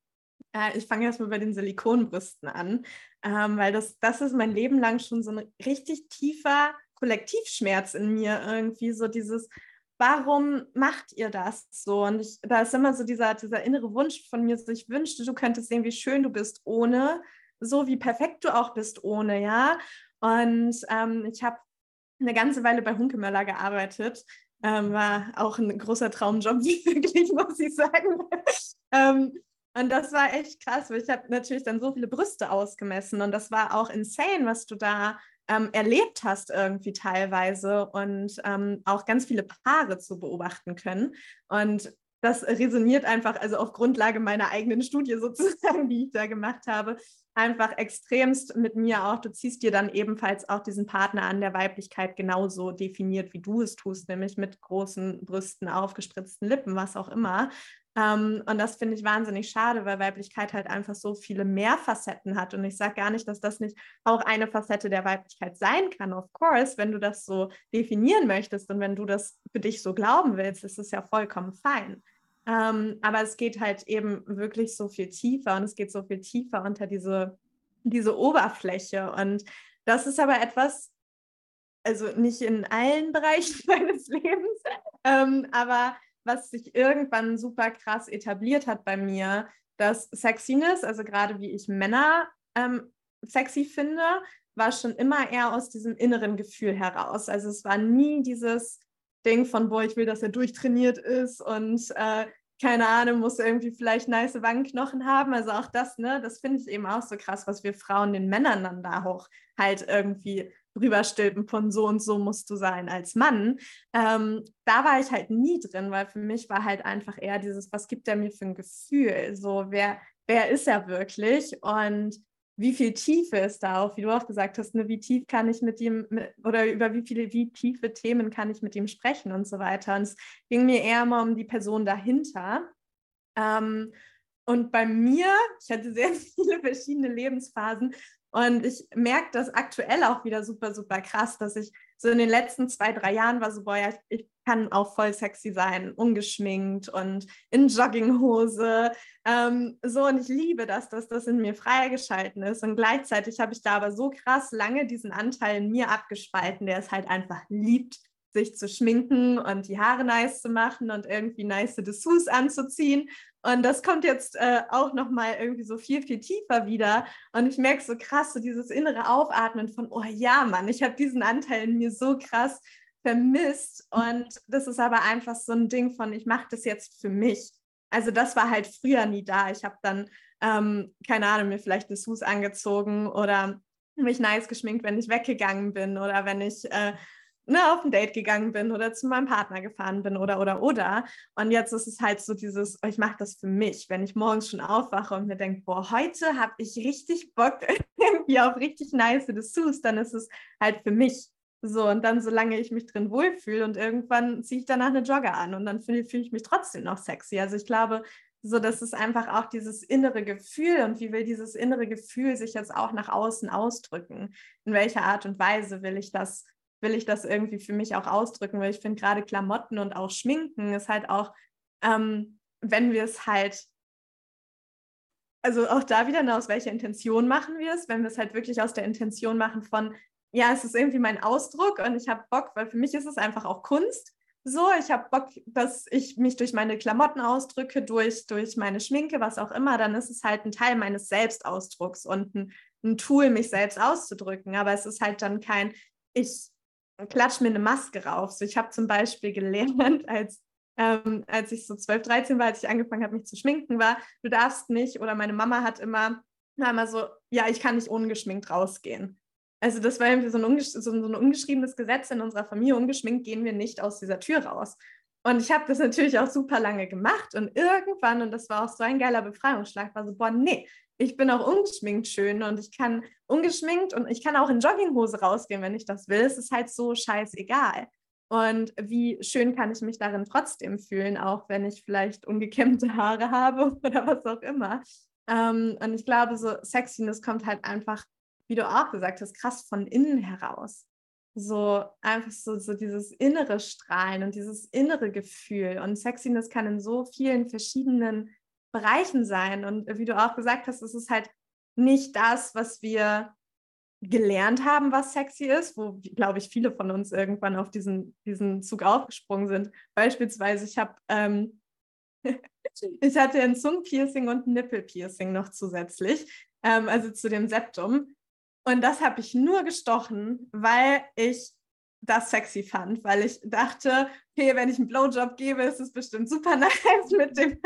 äh, ich fange erstmal bei den Silikonbrüsten an, ähm, weil das, das ist mein Leben lang schon so ein richtig tiefer Kollektivschmerz in mir irgendwie, so dieses, warum macht ihr das so? Und ich, da ist immer so dieser, dieser innere Wunsch von mir, so ich wünschte, du könntest sehen, wie schön du bist ohne, so wie perfekt du auch bist ohne, ja. Und ähm, ich habe eine ganze Weile bei Hunkemöller gearbeitet. Ähm, war auch ein großer Traumjob, (laughs) wirklich, muss ich sagen. ähm, und das war echt krass, weil ich habe natürlich dann so viele Brüste ausgemessen und das war auch insane, was du da ähm, erlebt hast irgendwie teilweise und ähm, auch ganz viele Paare zu beobachten können. Und das resoniert einfach, also auf Grundlage meiner eigenen Studie (laughs) sozusagen, die ich da gemacht habe, einfach extremst mit mir auch. Du ziehst dir dann ebenfalls auch diesen Partner an, der Weiblichkeit genauso definiert, wie du es tust, nämlich mit großen Brüsten, aufgespritzten Lippen, was auch immer. Ähm, und das finde ich wahnsinnig schade, weil Weiblichkeit halt einfach so viele mehr Facetten hat. Und ich sage gar nicht, dass das nicht auch eine Facette der Weiblichkeit sein kann. Of course, wenn du das so definieren möchtest und wenn du das für dich so glauben willst, ist es ja vollkommen fein. Ähm, aber es geht halt eben wirklich so viel tiefer und es geht so viel tiefer unter diese, diese Oberfläche. Und das ist aber etwas, also nicht in allen Bereichen (laughs) meines Lebens, ähm, aber was sich irgendwann super krass etabliert hat bei mir, dass Sexiness, also gerade wie ich Männer ähm, sexy finde, war schon immer eher aus diesem inneren Gefühl heraus. Also es war nie dieses Ding von, boah, ich will, dass er durchtrainiert ist und äh, keine Ahnung, muss irgendwie vielleicht nice Wangenknochen haben. Also auch das, ne, das finde ich eben auch so krass, was wir Frauen den Männern dann da hoch halt irgendwie rüberstülpen von so und so musst du sein als Mann. Ähm, da war ich halt nie drin, weil für mich war halt einfach eher dieses, was gibt er mir für ein Gefühl? So, wer, wer ist er wirklich? Und wie viel Tiefe ist da auch, wie du auch gesagt hast, ne, wie tief kann ich mit ihm oder über wie viele, wie tiefe Themen kann ich mit ihm sprechen und so weiter. Und es ging mir eher mal um die Person dahinter. Ähm, und bei mir, ich hatte sehr (laughs) viele verschiedene Lebensphasen, und ich merke das aktuell auch wieder super, super krass, dass ich so in den letzten zwei, drei Jahren war so, boah, ja, ich kann auch voll sexy sein, ungeschminkt und in Jogginghose. Ähm, so, und ich liebe das, dass das in mir freigeschalten ist. Und gleichzeitig habe ich da aber so krass lange diesen Anteil in mir abgespalten, der es halt einfach liebt, sich zu schminken und die Haare nice zu machen und irgendwie nice Dessous anzuziehen. Und das kommt jetzt äh, auch nochmal irgendwie so viel, viel tiefer wieder. Und ich merke so krass, so dieses innere Aufatmen von, oh ja, Mann, ich habe diesen Anteil in mir so krass vermisst. Und das ist aber einfach so ein Ding von, ich mache das jetzt für mich. Also das war halt früher nie da. Ich habe dann, ähm, keine Ahnung, mir vielleicht Dessous angezogen oder mich nice geschminkt, wenn ich weggegangen bin oder wenn ich äh, ne, auf ein Date gegangen bin oder zu meinem Partner gefahren bin oder oder oder. Und jetzt ist es halt so dieses, ich mache das für mich, wenn ich morgens schon aufwache und mir denke, boah, heute habe ich richtig Bock (laughs) irgendwie auf richtig nice Dessous, dann ist es halt für mich. So, und dann, solange ich mich drin wohlfühle und irgendwann ziehe ich danach eine Jogger an und dann fühle fühl ich mich trotzdem noch sexy. Also ich glaube, so das ist einfach auch dieses innere Gefühl und wie will dieses innere Gefühl sich jetzt auch nach außen ausdrücken? In welcher Art und Weise will ich das will ich das irgendwie für mich auch ausdrücken, weil ich finde gerade Klamotten und auch Schminken ist halt auch, ähm, wenn wir es halt, also auch da wieder, ne, aus welcher Intention machen wir es, wenn wir es halt wirklich aus der Intention machen von, ja, es ist irgendwie mein Ausdruck und ich habe Bock, weil für mich ist es einfach auch Kunst. So, ich habe Bock, dass ich mich durch meine Klamotten ausdrücke, durch, durch meine Schminke, was auch immer, dann ist es halt ein Teil meines Selbstausdrucks und ein, ein Tool, mich selbst auszudrücken. Aber es ist halt dann kein, ich klatsch mir eine Maske rauf. So, ich habe zum Beispiel gelernt, (laughs) als, ähm, als ich so 12, 13 war, als ich angefangen habe, mich zu schminken, war, du darfst nicht, oder meine Mama hat immer, immer so, ja, ich kann nicht ungeschminkt rausgehen. Also das war irgendwie so ein, ungesch so ein ungeschriebenes Gesetz in unserer Familie, ungeschminkt gehen wir nicht aus dieser Tür raus. Und ich habe das natürlich auch super lange gemacht und irgendwann, und das war auch so ein geiler Befreiungsschlag, war so, boah, nee, ich bin auch ungeschminkt schön und ich kann ungeschminkt und ich kann auch in Jogginghose rausgehen, wenn ich das will. Es ist halt so scheißegal. Und wie schön kann ich mich darin trotzdem fühlen, auch wenn ich vielleicht ungekämmte (laughs) Haare habe oder was auch immer. Ähm, und ich glaube, so Sexiness kommt halt einfach, wie du auch gesagt hast, krass von innen heraus. So einfach so, so dieses innere Strahlen und dieses innere Gefühl. Und Sexiness kann in so vielen verschiedenen Bereichen sein. Und wie du auch gesagt hast, es ist halt nicht das, was wir gelernt haben, was sexy ist, wo, glaube ich, viele von uns irgendwann auf diesen, diesen Zug aufgesprungen sind. Beispielsweise, ich habe, ähm, (laughs) ich hatte ein Zungenpiercing und ein Nippelpiercing noch zusätzlich, ähm, also zu dem Septum. Und das habe ich nur gestochen, weil ich das sexy fand, weil ich dachte, okay, wenn ich einen Blowjob gebe, ist es bestimmt super (laughs) nice mit dem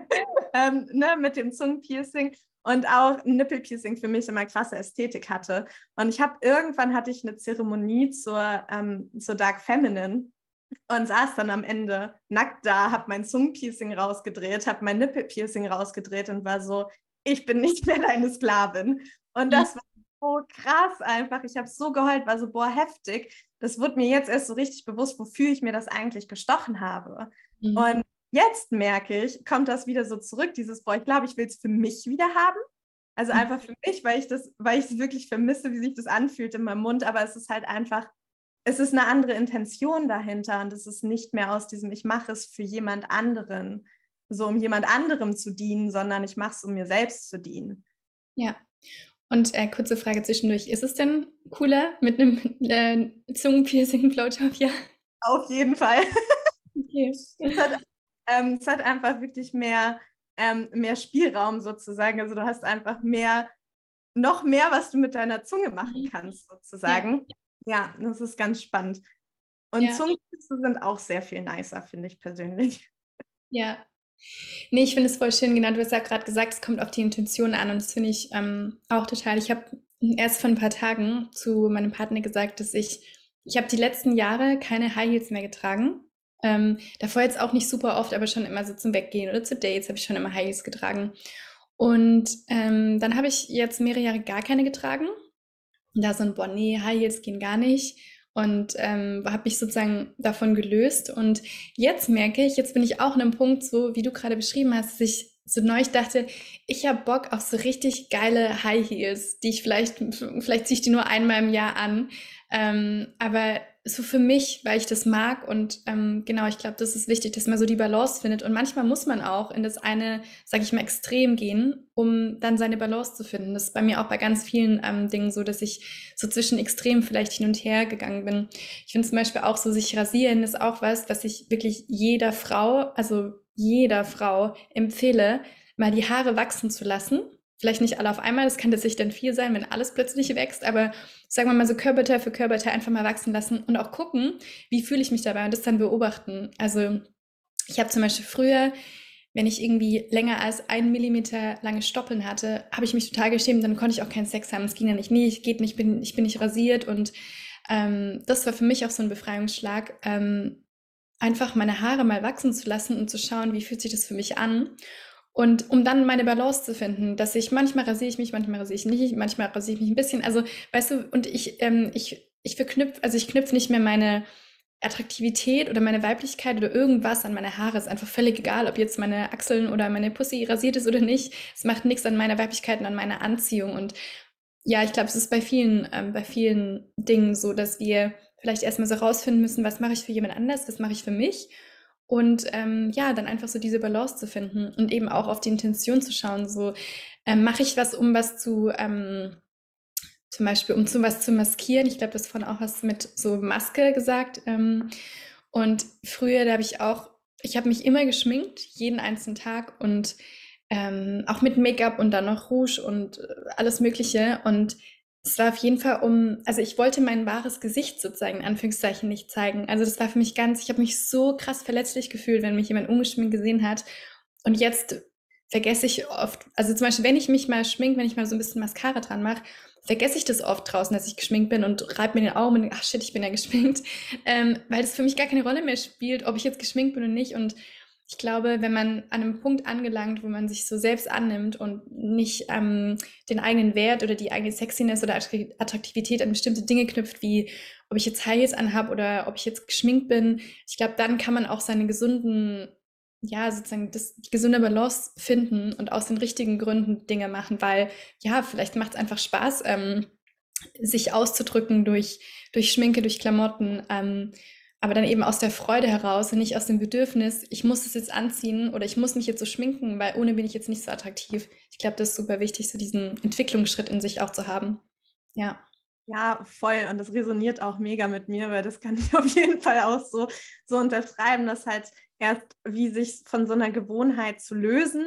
(laughs) ähm, ne, mit dem Zungenpiercing und auch ein Nippelpiercing für mich immer krasse Ästhetik hatte. Und ich habe irgendwann hatte ich eine Zeremonie zur, ähm, zur Dark Feminine und saß dann am Ende nackt da, habe mein Zungenpiercing rausgedreht, habe mein Nippelpiercing rausgedreht und war so, ich bin nicht mehr deine Sklavin. Und das war so krass einfach. Ich habe so geheult, war so, boah, heftig. Das wurde mir jetzt erst so richtig bewusst, wofür ich mir das eigentlich gestochen habe. Mhm. Und jetzt merke ich, kommt das wieder so zurück, dieses, boah, ich glaube, ich will es für mich wieder haben. Also mhm. einfach für mich, weil ich das, weil ich es wirklich vermisse, wie sich das anfühlt in meinem Mund, aber es ist halt einfach, es ist eine andere Intention dahinter und es ist nicht mehr aus diesem, ich mache es für jemand anderen, so um jemand anderem zu dienen, sondern ich mache es, um mir selbst zu dienen. Ja. Und äh, kurze Frage zwischendurch, ist es denn cooler mit einem (laughs) äh, Zungenpiercing-Blowjob? Ja. Auf jeden Fall. (laughs) Okay. Es hat ähm, es hat einfach wirklich mehr, ähm, mehr Spielraum sozusagen. Also du hast einfach mehr, noch mehr, was du mit deiner Zunge machen mhm. kannst sozusagen. Ja, ja das ist ganz spannend. Und ja. Zungenküsse sind auch sehr viel nicer, finde ich persönlich. Ja. Nee, ich finde es voll schön, genau, du hast ja gerade gesagt, es kommt auf die Intention an und das finde ich ähm, auch total. Ich habe erst vor ein paar Tagen zu meinem Partner gesagt, dass ich, ich habe die letzten Jahre keine High Heels mehr getragen ähm, davor jetzt auch nicht super oft, aber schon immer so zum Weggehen oder zu Dates habe ich schon immer High Heels getragen. Und ähm, dann habe ich jetzt mehrere Jahre gar keine getragen. Da so ein, boah, nee, High Heels gehen gar nicht. Und ähm, habe mich sozusagen davon gelöst. Und jetzt merke ich, jetzt bin ich auch an einem Punkt, so wie du gerade beschrieben hast, dass ich so neu dachte, ich habe Bock auf so richtig geile High Heels, die ich vielleicht, vielleicht ziehe ich die nur einmal im Jahr an. Ähm, aber so für mich, weil ich das mag und ähm, genau, ich glaube, das ist wichtig, dass man so die Balance findet und manchmal muss man auch in das eine, sage ich mal, Extrem gehen, um dann seine Balance zu finden. Das ist bei mir auch bei ganz vielen ähm, Dingen so, dass ich so zwischen Extremen vielleicht hin und her gegangen bin. Ich finde zum Beispiel auch so, sich rasieren ist auch was, was ich wirklich jeder Frau, also jeder Frau empfehle, mal die Haare wachsen zu lassen Vielleicht nicht alle auf einmal, das kann tatsächlich dann viel sein, wenn alles plötzlich wächst, aber sagen wir mal so Körperteil für Körperteil einfach mal wachsen lassen und auch gucken, wie fühle ich mich dabei und das dann beobachten. Also ich habe zum Beispiel früher, wenn ich irgendwie länger als ein Millimeter lange Stoppeln hatte, habe ich mich total geschämt, dann konnte ich auch keinen Sex haben. Es ging ja nicht, nee, ich geht nicht, bin, ich bin nicht rasiert und ähm, das war für mich auch so ein Befreiungsschlag, ähm, einfach meine Haare mal wachsen zu lassen und zu schauen, wie fühlt sich das für mich an. Und um dann meine Balance zu finden, dass ich manchmal rasiere ich mich, manchmal rasiere ich nicht, manchmal rasiere ich mich ein bisschen. Also, weißt du, und ich, ähm, ich, ich verknüpfe, also ich knüpfe nicht mehr meine Attraktivität oder meine Weiblichkeit oder irgendwas an meine Haare. Ist einfach völlig egal, ob jetzt meine Achseln oder meine Pussy rasiert ist oder nicht. Es macht nichts an meiner Weiblichkeit und an meiner Anziehung. Und ja, ich glaube, es ist bei vielen, ähm, bei vielen Dingen so, dass wir vielleicht erstmal so rausfinden müssen, was mache ich für jemand anders, was mache ich für mich. Und ähm, ja, dann einfach so diese Balance zu finden und eben auch auf die Intention zu schauen. So, ähm, mache ich was, um was zu, ähm, zum Beispiel, um zu was zu maskieren. Ich glaube, das von auch was mit so Maske gesagt. Ähm, und früher, da habe ich auch, ich habe mich immer geschminkt, jeden einzelnen Tag und ähm, auch mit Make-up und dann noch Rouge und äh, alles Mögliche. Und es war auf jeden Fall um, also ich wollte mein wahres Gesicht sozusagen in Anführungszeichen nicht zeigen. Also das war für mich ganz, ich habe mich so krass verletzlich gefühlt, wenn mich jemand ungeschminkt gesehen hat. Und jetzt vergesse ich oft, also zum Beispiel, wenn ich mich mal schmink, wenn ich mal so ein bisschen Mascara dran mache, vergesse ich das oft draußen, dass ich geschminkt bin und reibe mir den Augen und denke, ach shit, ich bin ja geschminkt, ähm, weil das für mich gar keine Rolle mehr spielt, ob ich jetzt geschminkt bin oder nicht. Und ich glaube, wenn man an einem Punkt angelangt, wo man sich so selbst annimmt und nicht ähm, den eigenen Wert oder die eigene Sexiness oder Attraktivität an bestimmte Dinge knüpft, wie ob ich jetzt High Heels anhab oder ob ich jetzt geschminkt bin, ich glaube, dann kann man auch seine gesunden, ja, sozusagen das, die gesunde Balance finden und aus den richtigen Gründen Dinge machen, weil ja, vielleicht macht es einfach Spaß, ähm, sich auszudrücken durch, durch Schminke, durch Klamotten. Ähm, aber dann eben aus der Freude heraus und nicht aus dem Bedürfnis, ich muss es jetzt anziehen oder ich muss mich jetzt so schminken, weil ohne bin ich jetzt nicht so attraktiv. Ich glaube, das ist super wichtig, so diesen Entwicklungsschritt in sich auch zu haben. Ja. Ja, voll. Und das resoniert auch mega mit mir, weil das kann ich (laughs) auf jeden Fall auch so, so unterschreiben, dass halt erst wie sich von so einer Gewohnheit zu lösen,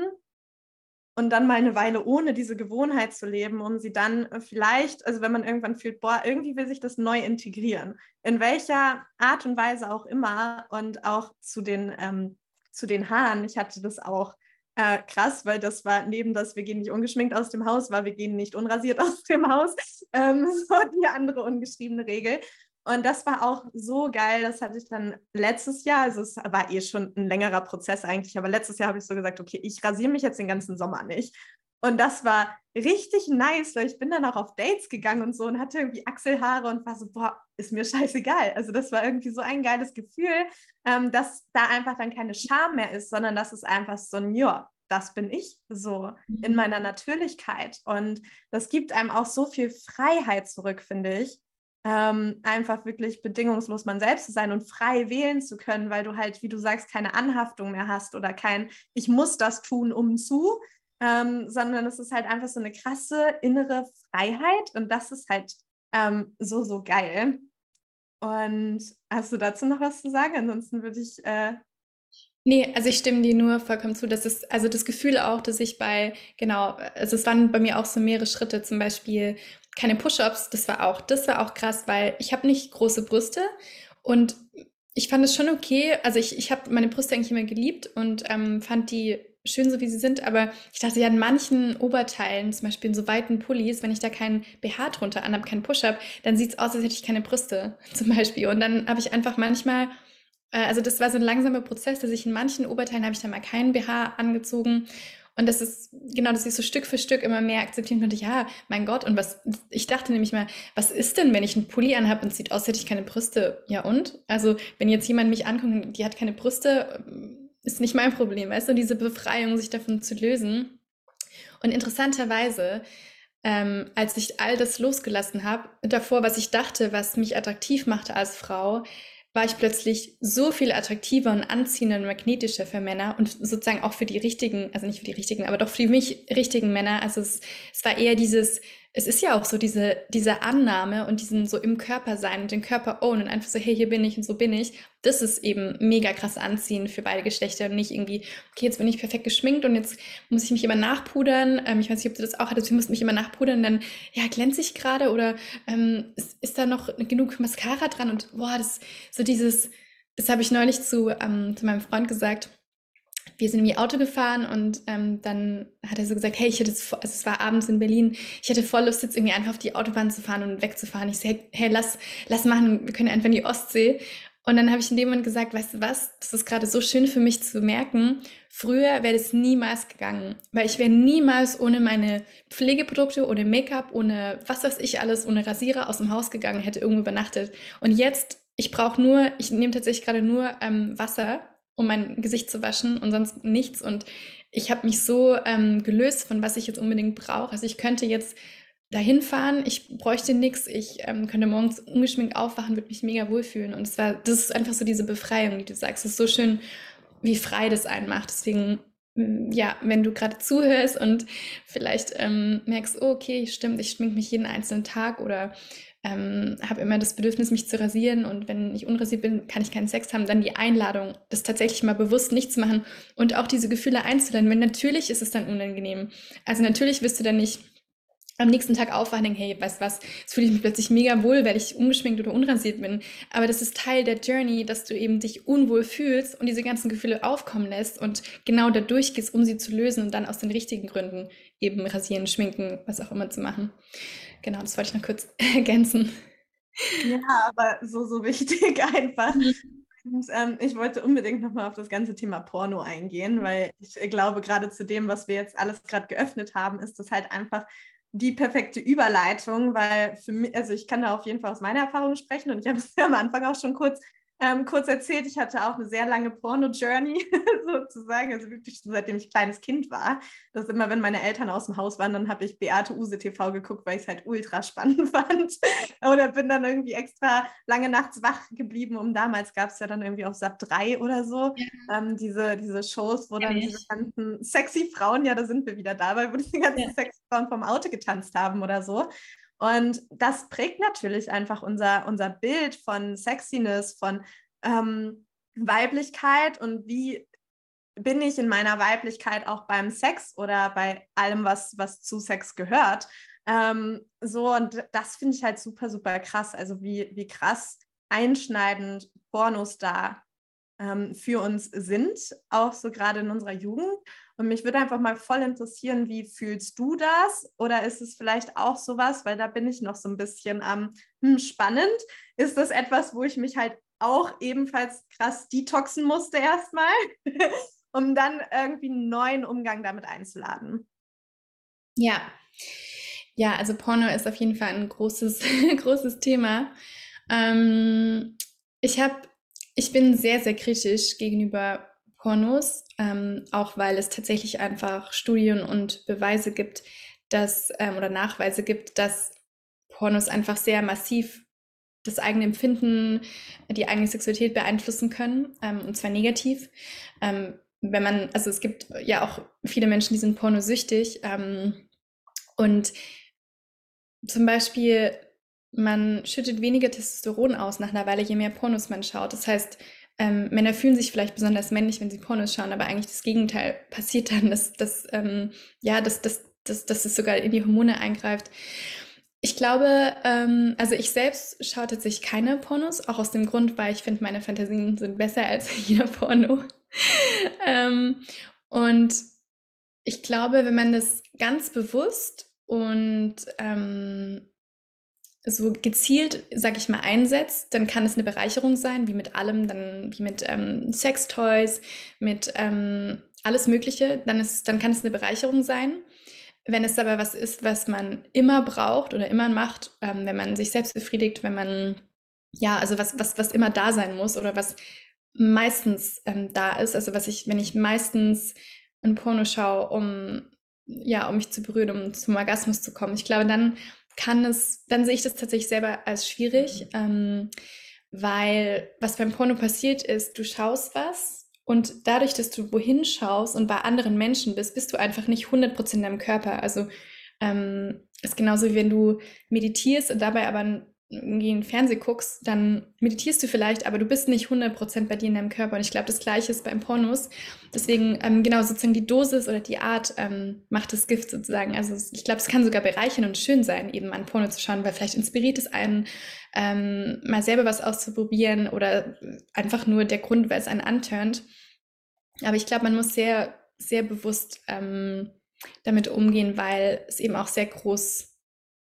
und dann mal eine Weile ohne diese Gewohnheit zu leben, um sie dann vielleicht, also wenn man irgendwann fühlt, boah, irgendwie will sich das neu integrieren, in welcher Art und Weise auch immer und auch zu den, ähm, zu den Haaren. Ich hatte das auch äh, krass, weil das war neben das, wir gehen nicht ungeschminkt aus dem Haus, war wir gehen nicht unrasiert (laughs) aus dem Haus, ähm, (laughs) so die andere ungeschriebene Regel. Und das war auch so geil. Das hatte ich dann letztes Jahr, also es war eh schon ein längerer Prozess eigentlich, aber letztes Jahr habe ich so gesagt, okay, ich rasiere mich jetzt den ganzen Sommer nicht. Und das war richtig nice, weil ich bin dann auch auf Dates gegangen und so und hatte irgendwie Achselhaare und war so, boah, ist mir scheißegal. Also das war irgendwie so ein geiles Gefühl, ähm, dass da einfach dann keine Scham mehr ist, sondern dass es einfach so ein, ja, das bin ich so in mhm. meiner Natürlichkeit. Und das gibt einem auch so viel Freiheit zurück, finde ich ähm, einfach wirklich bedingungslos man selbst zu sein und frei wählen zu können, weil du halt, wie du sagst, keine Anhaftung mehr hast oder kein, ich muss das tun, um zu, ähm, sondern es ist halt einfach so eine krasse innere Freiheit und das ist halt ähm, so, so geil. Und hast du dazu noch was zu sagen? Ansonsten würde ich. Äh Nee, also ich stimme dir nur vollkommen zu. Das ist also das Gefühl auch, dass ich bei, genau, also es waren bei mir auch so mehrere Schritte, zum Beispiel keine Push-ups, das war auch, das war auch krass, weil ich habe nicht große Brüste und ich fand es schon okay. Also ich, ich habe meine Brüste eigentlich immer geliebt und ähm, fand die schön so wie sie sind, aber ich dachte ja in manchen Oberteilen, zum Beispiel in so weiten Pullis, wenn ich da keinen BH drunter anhabe, keinen Push-up, dann sieht es aus, als hätte ich keine Brüste (laughs) zum Beispiel. Und dann habe ich einfach manchmal, äh, also das war so ein langsamer Prozess, dass ich in manchen Oberteilen habe ich dann mal keinen BH angezogen und das ist, genau, dass ich so Stück für Stück immer mehr akzeptieren konnte, ja, mein Gott, und was, ich dachte nämlich mal, was ist denn, wenn ich einen Pulli anhabe und sieht aus, hätte ich keine Brüste? Ja und? Also, wenn jetzt jemand mich anguckt, die hat keine Brüste, ist nicht mein Problem, weißt du, diese Befreiung, sich davon zu lösen. Und interessanterweise, ähm, als ich all das losgelassen habe, davor, was ich dachte, was mich attraktiv machte als Frau, war ich plötzlich so viel attraktiver und anziehender und magnetischer für Männer und sozusagen auch für die richtigen, also nicht für die richtigen, aber doch für mich richtigen Männer. Also es, es war eher dieses, es ist ja auch so diese, diese Annahme und diesen so im Körper sein und den Körper own und einfach so, hey, hier bin ich und so bin ich. Das ist eben mega krass anziehen für beide Geschlechter und nicht irgendwie, okay, jetzt bin ich perfekt geschminkt und jetzt muss ich mich immer nachpudern. Ähm, ich weiß nicht, ob du das auch hattest, du musst mich immer nachpudern, dann, ja, glänze ich gerade oder ähm, ist, ist da noch genug Mascara dran und boah, das so dieses, das habe ich neulich zu, ähm, zu meinem Freund gesagt wir sind irgendwie Auto gefahren und ähm, dann hat er so gesagt, hey, ich hätte, also es war abends in Berlin, ich hätte voll Lust, jetzt irgendwie einfach auf die Autobahn zu fahren und wegzufahren. Ich so, hey, hey lass, lass machen, wir können einfach in die Ostsee. Und dann habe ich in dem Moment gesagt, weißt du was, das ist gerade so schön für mich zu merken, früher wäre das niemals gegangen, weil ich wäre niemals ohne meine Pflegeprodukte, ohne Make-up, ohne was weiß ich alles, ohne Rasierer aus dem Haus gegangen, hätte irgendwo übernachtet. Und jetzt, ich brauche nur, ich nehme tatsächlich gerade nur ähm, Wasser um mein Gesicht zu waschen und sonst nichts. Und ich habe mich so ähm, gelöst von was ich jetzt unbedingt brauche. Also ich könnte jetzt dahin fahren, ich bräuchte nichts, ich ähm, könnte morgens ungeschminkt aufwachen, würde mich mega wohlfühlen. Und es war, das ist einfach so diese Befreiung, die du sagst. Es ist so schön, wie frei das einen macht. Deswegen, ja, wenn du gerade zuhörst und vielleicht ähm, merkst, oh, okay, stimmt, ich schmink mich jeden einzelnen Tag oder ähm, habe immer das Bedürfnis, mich zu rasieren und wenn ich unrasiert bin, kann ich keinen Sex haben, dann die Einladung, das tatsächlich mal bewusst nicht zu machen und auch diese Gefühle einzuladen, weil natürlich ist es dann unangenehm. Also natürlich wirst du dann nicht am nächsten Tag aufwachen und denken, hey, weißt was, jetzt fühle ich mich plötzlich mega wohl, weil ich ungeschminkt oder unrasiert bin. Aber das ist Teil der Journey, dass du eben dich unwohl fühlst und diese ganzen Gefühle aufkommen lässt und genau da durchgehst, um sie zu lösen und dann aus den richtigen Gründen eben rasieren, schminken, was auch immer zu machen. Genau, das wollte ich noch kurz (laughs) ergänzen. Ja, aber so, so wichtig (laughs) einfach. Mhm. Und, ähm, ich wollte unbedingt nochmal auf das ganze Thema Porno eingehen, weil ich glaube, gerade zu dem, was wir jetzt alles gerade geöffnet haben, ist das halt einfach die perfekte Überleitung, weil für mich, also ich kann da auf jeden Fall aus meiner Erfahrung sprechen und ich habe es (laughs) ja am Anfang auch schon kurz ähm, kurz erzählt, ich hatte auch eine sehr lange Porno-Journey (laughs) sozusagen, also wirklich seitdem ich kleines Kind war. Das immer, wenn meine Eltern aus dem Haus waren, dann habe ich Beate Use TV geguckt, weil ich es halt ultra spannend (laughs) fand. oder bin dann irgendwie extra lange nachts wach geblieben, um damals gab es ja dann irgendwie auf SAP 3 oder so, ja. ähm, diese, diese Shows, wo dann ja, diese ganzen sexy Frauen, ja, da sind wir wieder dabei, wo (laughs) diese ganzen ja. sexy Frauen vom Auto getanzt haben oder so. Und das prägt natürlich einfach unser, unser Bild von Sexiness, von ähm, Weiblichkeit und wie bin ich in meiner Weiblichkeit auch beim Sex oder bei allem, was, was zu Sex gehört. Ähm, so, und das finde ich halt super, super krass. Also wie, wie krass einschneidend Pornos da ähm, für uns sind, auch so gerade in unserer Jugend. Und mich würde einfach mal voll interessieren, wie fühlst du das? Oder ist es vielleicht auch sowas, weil da bin ich noch so ein bisschen am ähm, hm, spannend. Ist das etwas, wo ich mich halt auch ebenfalls krass detoxen musste erstmal, (laughs) um dann irgendwie einen neuen Umgang damit einzuladen? Ja. Ja, also Porno ist auf jeden Fall ein großes, (laughs) großes Thema. Ähm, ich habe, ich bin sehr, sehr kritisch gegenüber Pornos, ähm, auch weil es tatsächlich einfach Studien und Beweise gibt, dass ähm, oder Nachweise gibt, dass Pornos einfach sehr massiv das eigene Empfinden, die eigene Sexualität beeinflussen können, ähm, und zwar negativ. Ähm, wenn man, also es gibt ja auch viele Menschen, die sind pornosüchtig ähm, und zum Beispiel man schüttet weniger Testosteron aus nach einer Weile, je mehr Pornos man schaut. Das heißt, ähm, Männer fühlen sich vielleicht besonders männlich, wenn sie Pornos schauen, aber eigentlich das Gegenteil (laughs) passiert dann, dass, dass, ähm, ja, dass, dass, dass, dass es sogar in die Hormone eingreift. Ich glaube, ähm, also ich selbst schaue tatsächlich keine Pornos, auch aus dem Grund, weil ich finde, meine Fantasien sind besser als (laughs) jeder Porno. (laughs) ähm, und ich glaube, wenn man das ganz bewusst und ähm, so gezielt, sag ich mal, einsetzt, dann kann es eine Bereicherung sein, wie mit allem, dann wie mit ähm, Sextoys, mit ähm, alles Mögliche, dann, ist, dann kann es eine Bereicherung sein. Wenn es aber was ist, was man immer braucht oder immer macht, ähm, wenn man sich selbst befriedigt, wenn man, ja, also was, was, was immer da sein muss oder was meistens ähm, da ist, also was ich, wenn ich meistens ein Porno schaue, um, ja, um mich zu berühren, um zum Orgasmus zu kommen, ich glaube, dann kann es, dann sehe ich das tatsächlich selber als schwierig, ähm, weil was beim Porno passiert ist, du schaust was und dadurch, dass du wohin schaust und bei anderen Menschen bist, bist du einfach nicht 100% in deinem Körper. Also ähm, ist genauso wie wenn du meditierst und dabei aber irgendwie in Fernsehen guckst, dann meditierst du vielleicht, aber du bist nicht 100% bei dir in deinem Körper. Und ich glaube, das Gleiche ist beim Pornos. Deswegen, ähm, genau, sozusagen die Dosis oder die Art ähm, macht das Gift sozusagen. Also ich glaube, es kann sogar bereichern und schön sein, eben an Porno zu schauen, weil vielleicht inspiriert es einen, ähm, mal selber was auszuprobieren oder einfach nur der Grund, weil es einen anturnt. Aber ich glaube, man muss sehr, sehr bewusst ähm, damit umgehen, weil es eben auch sehr groß,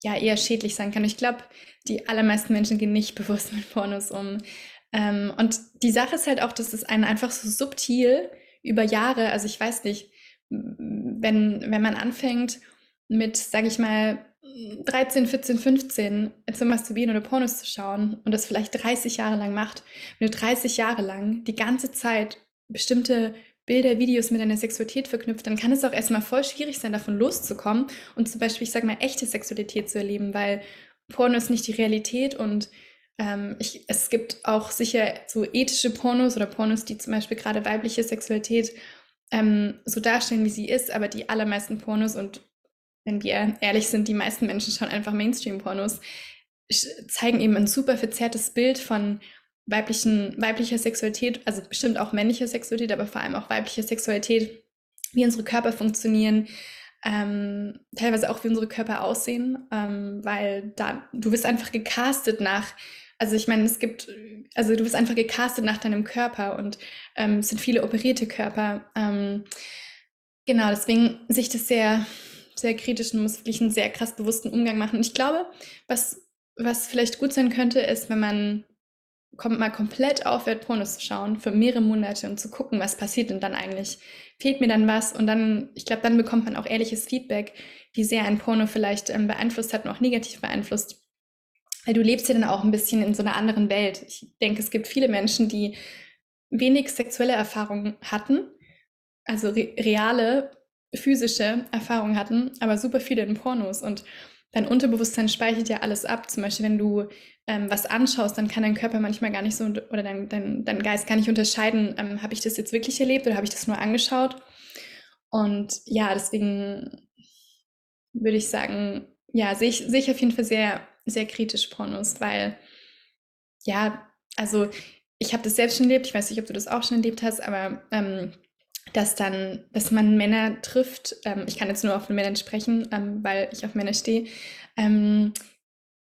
ja, eher schädlich sein kann. Ich glaube, die allermeisten Menschen gehen nicht (laughs) bewusst mit Pornos um. Ähm, und die Sache ist halt auch, dass es einen einfach so subtil über Jahre, also ich weiß nicht, wenn, wenn man anfängt mit, sage ich mal, 13, 14, 15 zu masturbieren oder Pornos zu schauen und das vielleicht 30 Jahre lang macht, wenn du 30 Jahre lang die ganze Zeit bestimmte Bilder, Videos mit deiner Sexualität verknüpft, dann kann es auch erstmal voll schwierig sein, davon loszukommen und zum Beispiel, ich sage mal, echte Sexualität zu erleben, weil Porno ist nicht die Realität und ähm, ich, es gibt auch sicher so ethische Pornos oder Pornos, die zum Beispiel gerade weibliche Sexualität ähm, so darstellen, wie sie ist, aber die allermeisten Pornos und wenn wir ehrlich sind, die meisten Menschen schauen einfach Mainstream-Pornos, zeigen eben ein super verzerrtes Bild von weiblichen, weiblicher Sexualität, also bestimmt auch männlicher Sexualität, aber vor allem auch weiblicher Sexualität, wie unsere Körper funktionieren, ähm, teilweise auch wie unsere Körper aussehen, ähm, weil da du wirst einfach gecastet nach, also ich meine, es gibt, also du wirst einfach gecastet nach deinem Körper und ähm, es sind viele operierte Körper. Ähm, genau, deswegen sich das sehr, sehr kritisch und muss wirklich einen sehr krass bewussten Umgang machen. Und ich glaube, was, was vielleicht gut sein könnte, ist, wenn man mal komplett aufhört, Pornos zu schauen für mehrere Monate und zu gucken, was passiert denn dann eigentlich? Fehlt mir dann was? Und dann, ich glaube, dann bekommt man auch ehrliches Feedback, wie sehr ein Porno vielleicht ähm, beeinflusst hat und auch negativ beeinflusst. Weil du lebst ja dann auch ein bisschen in so einer anderen Welt. Ich denke, es gibt viele Menschen, die wenig sexuelle Erfahrungen hatten, also re reale physische Erfahrungen hatten, aber super viele in Pornos. Und dein Unterbewusstsein speichert ja alles ab. Zum Beispiel, wenn du ähm, was anschaust, dann kann dein Körper manchmal gar nicht so oder dein, dein, dein Geist gar nicht unterscheiden, ähm, habe ich das jetzt wirklich erlebt oder habe ich das nur angeschaut? Und ja, deswegen würde ich sagen, ja, sehe ich, sehe ich auf jeden Fall sehr, sehr kritisch Pornos, weil ja, also ich habe das selbst schon erlebt, ich weiß nicht, ob du das auch schon erlebt hast, aber ähm, dass dann, dass man Männer trifft, ähm, ich kann jetzt nur auf Männern sprechen, ähm, weil ich auf Männer stehe, ähm,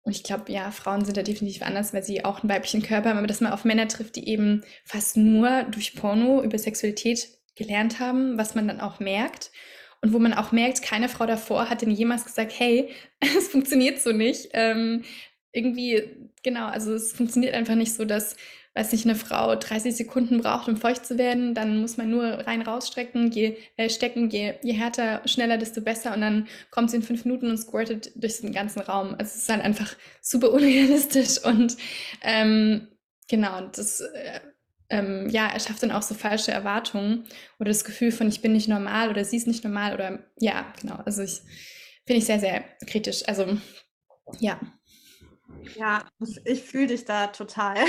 und ich glaube, ja, Frauen sind da definitiv anders, weil sie auch einen weiblichen Körper haben, aber dass man auf Männer trifft, die eben fast nur durch Porno über Sexualität gelernt haben, was man dann auch merkt. Und wo man auch merkt, keine Frau davor hat denn jemals gesagt, hey, (laughs) es funktioniert so nicht. Ähm, irgendwie, genau, also es funktioniert einfach nicht so, dass weiß nicht, eine Frau 30 Sekunden braucht, um feucht zu werden, dann muss man nur rein rausstrecken, je, äh, stecken, je, je härter, schneller, desto besser und dann kommt sie in fünf Minuten und squirtet durch den ganzen Raum. Also es ist halt einfach super unrealistisch (laughs) und ähm, genau, das äh, ähm, ja, erschafft dann auch so falsche Erwartungen oder das Gefühl von, ich bin nicht normal oder sie ist nicht normal oder ja, genau. Also ich finde ich sehr, sehr kritisch. Also ja. Ja, ich fühle dich da total. (laughs)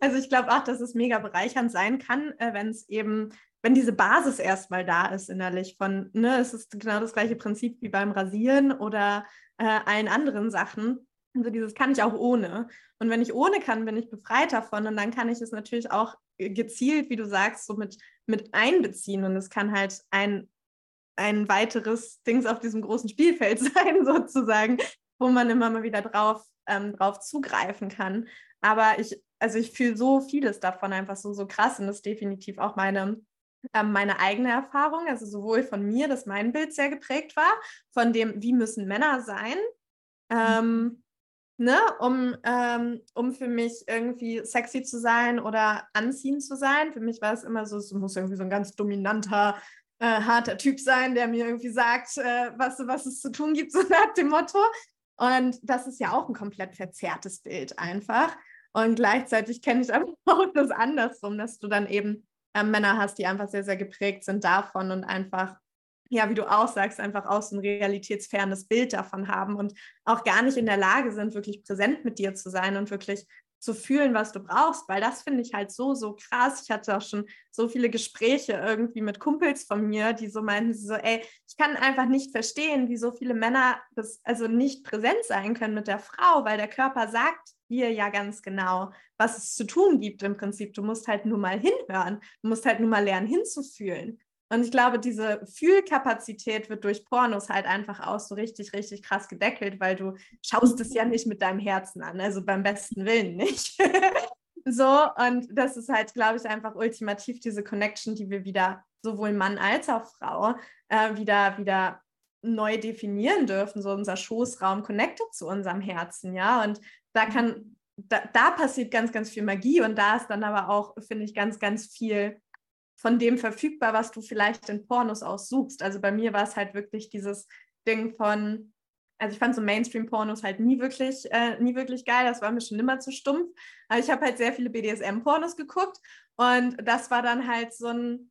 Also ich glaube auch, dass es mega bereichernd sein kann, äh, wenn es eben, wenn diese Basis erstmal da ist innerlich von, ne, es ist genau das gleiche Prinzip wie beim Rasieren oder äh, allen anderen Sachen. Also dieses kann ich auch ohne. Und wenn ich ohne kann, bin ich befreit davon und dann kann ich es natürlich auch gezielt, wie du sagst, so mit, mit einbeziehen. Und es kann halt ein, ein weiteres Dings auf diesem großen Spielfeld (laughs) sein, sozusagen, wo man immer mal wieder drauf, ähm, drauf zugreifen kann. Aber ich also ich fühle so vieles davon einfach so, so krass und das ist definitiv auch meine, äh, meine eigene Erfahrung, also sowohl von mir, dass mein Bild sehr geprägt war, von dem, wie müssen Männer sein, ähm, ne, um, ähm, um für mich irgendwie sexy zu sein oder anziehend zu sein. Für mich war es immer so, es muss irgendwie so ein ganz dominanter, äh, harter Typ sein, der mir irgendwie sagt, äh, was, was es zu tun gibt, (laughs) so nach dem Motto. Und das ist ja auch ein komplett verzerrtes Bild einfach. Und gleichzeitig kenne ich (laughs) aber auch das andersrum, dass du dann eben äh, Männer hast, die einfach sehr, sehr geprägt sind davon und einfach, ja, wie du auch sagst, einfach auch so ein realitätsfernes Bild davon haben und auch gar nicht in der Lage sind, wirklich präsent mit dir zu sein und wirklich zu fühlen, was du brauchst, weil das finde ich halt so, so krass. Ich hatte auch schon so viele Gespräche irgendwie mit Kumpels von mir, die so meinten, so, ey, ich kann einfach nicht verstehen, wie so viele Männer das also nicht präsent sein können mit der Frau, weil der Körper sagt dir ja ganz genau, was es zu tun gibt im Prinzip. Du musst halt nur mal hinhören. Du musst halt nur mal lernen hinzufühlen. Und ich glaube, diese Fühlkapazität wird durch Pornos halt einfach auch so richtig, richtig krass gedeckelt, weil du schaust es ja nicht mit deinem Herzen an, also beim besten Willen nicht. (laughs) So, und das ist halt, glaube ich, einfach ultimativ diese Connection, die wir wieder, sowohl Mann als auch Frau, äh, wieder, wieder neu definieren dürfen, so unser Schoßraum connected zu unserem Herzen, ja. Und da kann, da, da passiert ganz, ganz viel Magie und da ist dann aber auch, finde ich, ganz, ganz viel von dem verfügbar, was du vielleicht in Pornos aussuchst. Also bei mir war es halt wirklich dieses Ding von, also ich fand so Mainstream-Pornos halt nie wirklich, äh, nie wirklich geil, das war mir schon immer zu stumpf. Aber ich habe halt sehr viele BDSM-Pornos geguckt und das war dann halt so ein,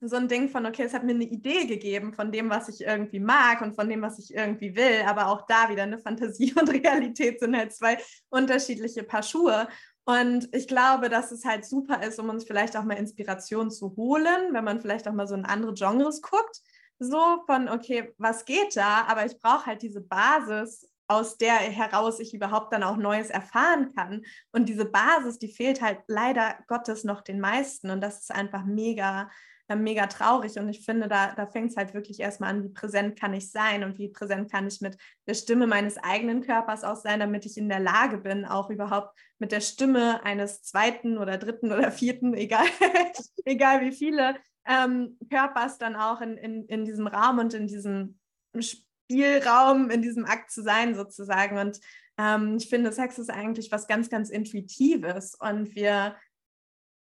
so ein Ding von, okay, es hat mir eine Idee gegeben von dem, was ich irgendwie mag und von dem, was ich irgendwie will, aber auch da wieder eine Fantasie (laughs) und Realität sind halt zwei unterschiedliche Paar Schuhe. Und ich glaube, dass es halt super ist, um uns vielleicht auch mal Inspiration zu holen, wenn man vielleicht auch mal so in andere Genres guckt. So von, okay, was geht da? Aber ich brauche halt diese Basis, aus der heraus ich überhaupt dann auch Neues erfahren kann. Und diese Basis, die fehlt halt leider Gottes noch den meisten. Und das ist einfach mega, mega traurig. Und ich finde, da, da fängt es halt wirklich erstmal an, wie präsent kann ich sein und wie präsent kann ich mit der Stimme meines eigenen Körpers auch sein, damit ich in der Lage bin, auch überhaupt mit der Stimme eines zweiten oder dritten oder vierten, (laughs) egal, egal wie viele ähm, Körpers dann auch in, in, in diesem Raum und in diesem Spielraum, in diesem Akt zu sein sozusagen. Und ähm, ich finde, Sex ist eigentlich was ganz, ganz Intuitives und wir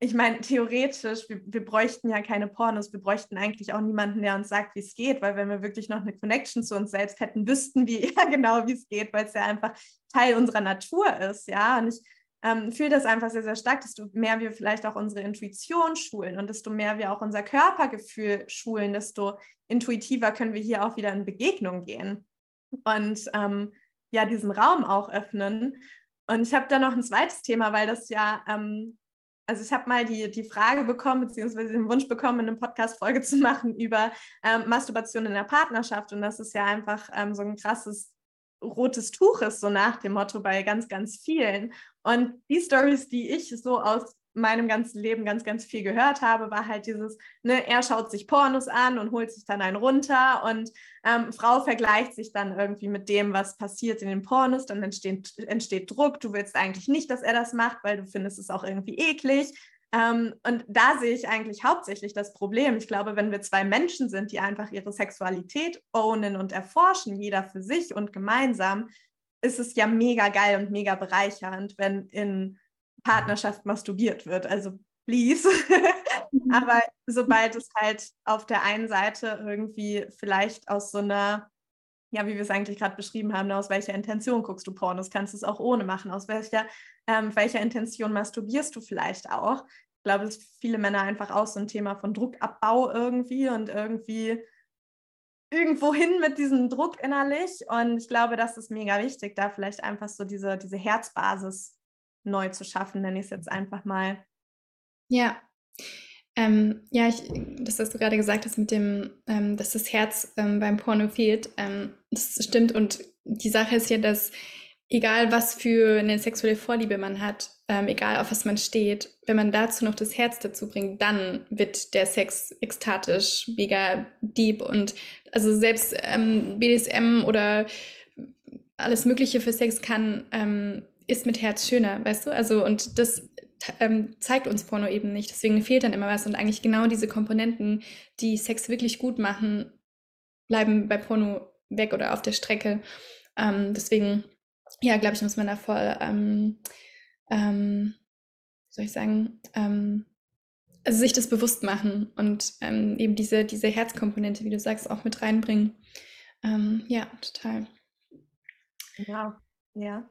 ich meine, theoretisch, wir, wir, bräuchten ja keine Pornos, wir bräuchten eigentlich auch niemanden, der uns sagt, wie es geht, weil wenn wir wirklich noch eine Connection zu uns selbst hätten, wüssten wir (laughs) ja genau, wie es geht, weil es ja einfach Teil unserer Natur ist, ja. Und ich ähm, fühle das einfach sehr, sehr stark, desto mehr wir vielleicht auch unsere Intuition schulen und desto mehr wir auch unser Körpergefühl schulen, desto intuitiver können wir hier auch wieder in Begegnung gehen und ähm, ja, diesen Raum auch öffnen. Und ich habe da noch ein zweites Thema, weil das ja ähm, also ich habe mal die, die Frage bekommen, beziehungsweise den Wunsch bekommen, eine Podcast-Folge zu machen über ähm, Masturbation in der Partnerschaft. Und das ist ja einfach ähm, so ein krasses rotes Tuch ist, so nach dem Motto bei ganz, ganz vielen. Und die Stories, die ich so aus meinem ganzen Leben ganz, ganz viel gehört habe, war halt dieses, ne, er schaut sich Pornos an und holt sich dann einen runter und ähm, Frau vergleicht sich dann irgendwie mit dem, was passiert in den Pornos, dann entsteht, entsteht Druck, du willst eigentlich nicht, dass er das macht, weil du findest es auch irgendwie eklig. Ähm, und da sehe ich eigentlich hauptsächlich das Problem. Ich glaube, wenn wir zwei Menschen sind, die einfach ihre Sexualität ownen und erforschen, jeder für sich und gemeinsam, ist es ja mega geil und mega bereichernd, wenn in Partnerschaft masturbiert wird. Also please. (laughs) (laughs) Aber sobald es halt auf der einen Seite irgendwie vielleicht aus so einer, ja, wie wir es eigentlich gerade beschrieben haben, aus welcher Intention guckst du Pornos, kannst du es auch ohne machen, aus welcher, ähm, welcher Intention masturbierst du vielleicht auch. Ich glaube, es ist viele Männer einfach auch so ein Thema von Druckabbau irgendwie und irgendwie irgendwo hin mit diesem Druck innerlich. Und ich glaube, das ist mega wichtig, da vielleicht einfach so diese, diese Herzbasis neu zu schaffen, nenne ich es jetzt einfach mal. Ja. Ähm, ja, ich, das, was du gerade gesagt hast mit dem, ähm, dass das Herz ähm, beim Porno fehlt, ähm, das stimmt. Und die Sache ist ja, dass egal was für eine sexuelle Vorliebe man hat, ähm, egal auf was man steht, wenn man dazu noch das Herz dazu bringt, dann wird der Sex ekstatisch, mega deep und also selbst ähm, BDSM oder alles Mögliche für Sex kann ist mit Herz schöner, weißt du? Also, und das ähm, zeigt uns Porno eben nicht. Deswegen fehlt dann immer was. Und eigentlich genau diese Komponenten, die Sex wirklich gut machen, bleiben bei Porno weg oder auf der Strecke. Ähm, deswegen, ja, glaube ich, muss man da voll, ähm, ähm, wie soll ich sagen, ähm, also sich das bewusst machen und ähm, eben diese, diese Herzkomponente, wie du sagst, auch mit reinbringen. Ja, total. Ja, ja.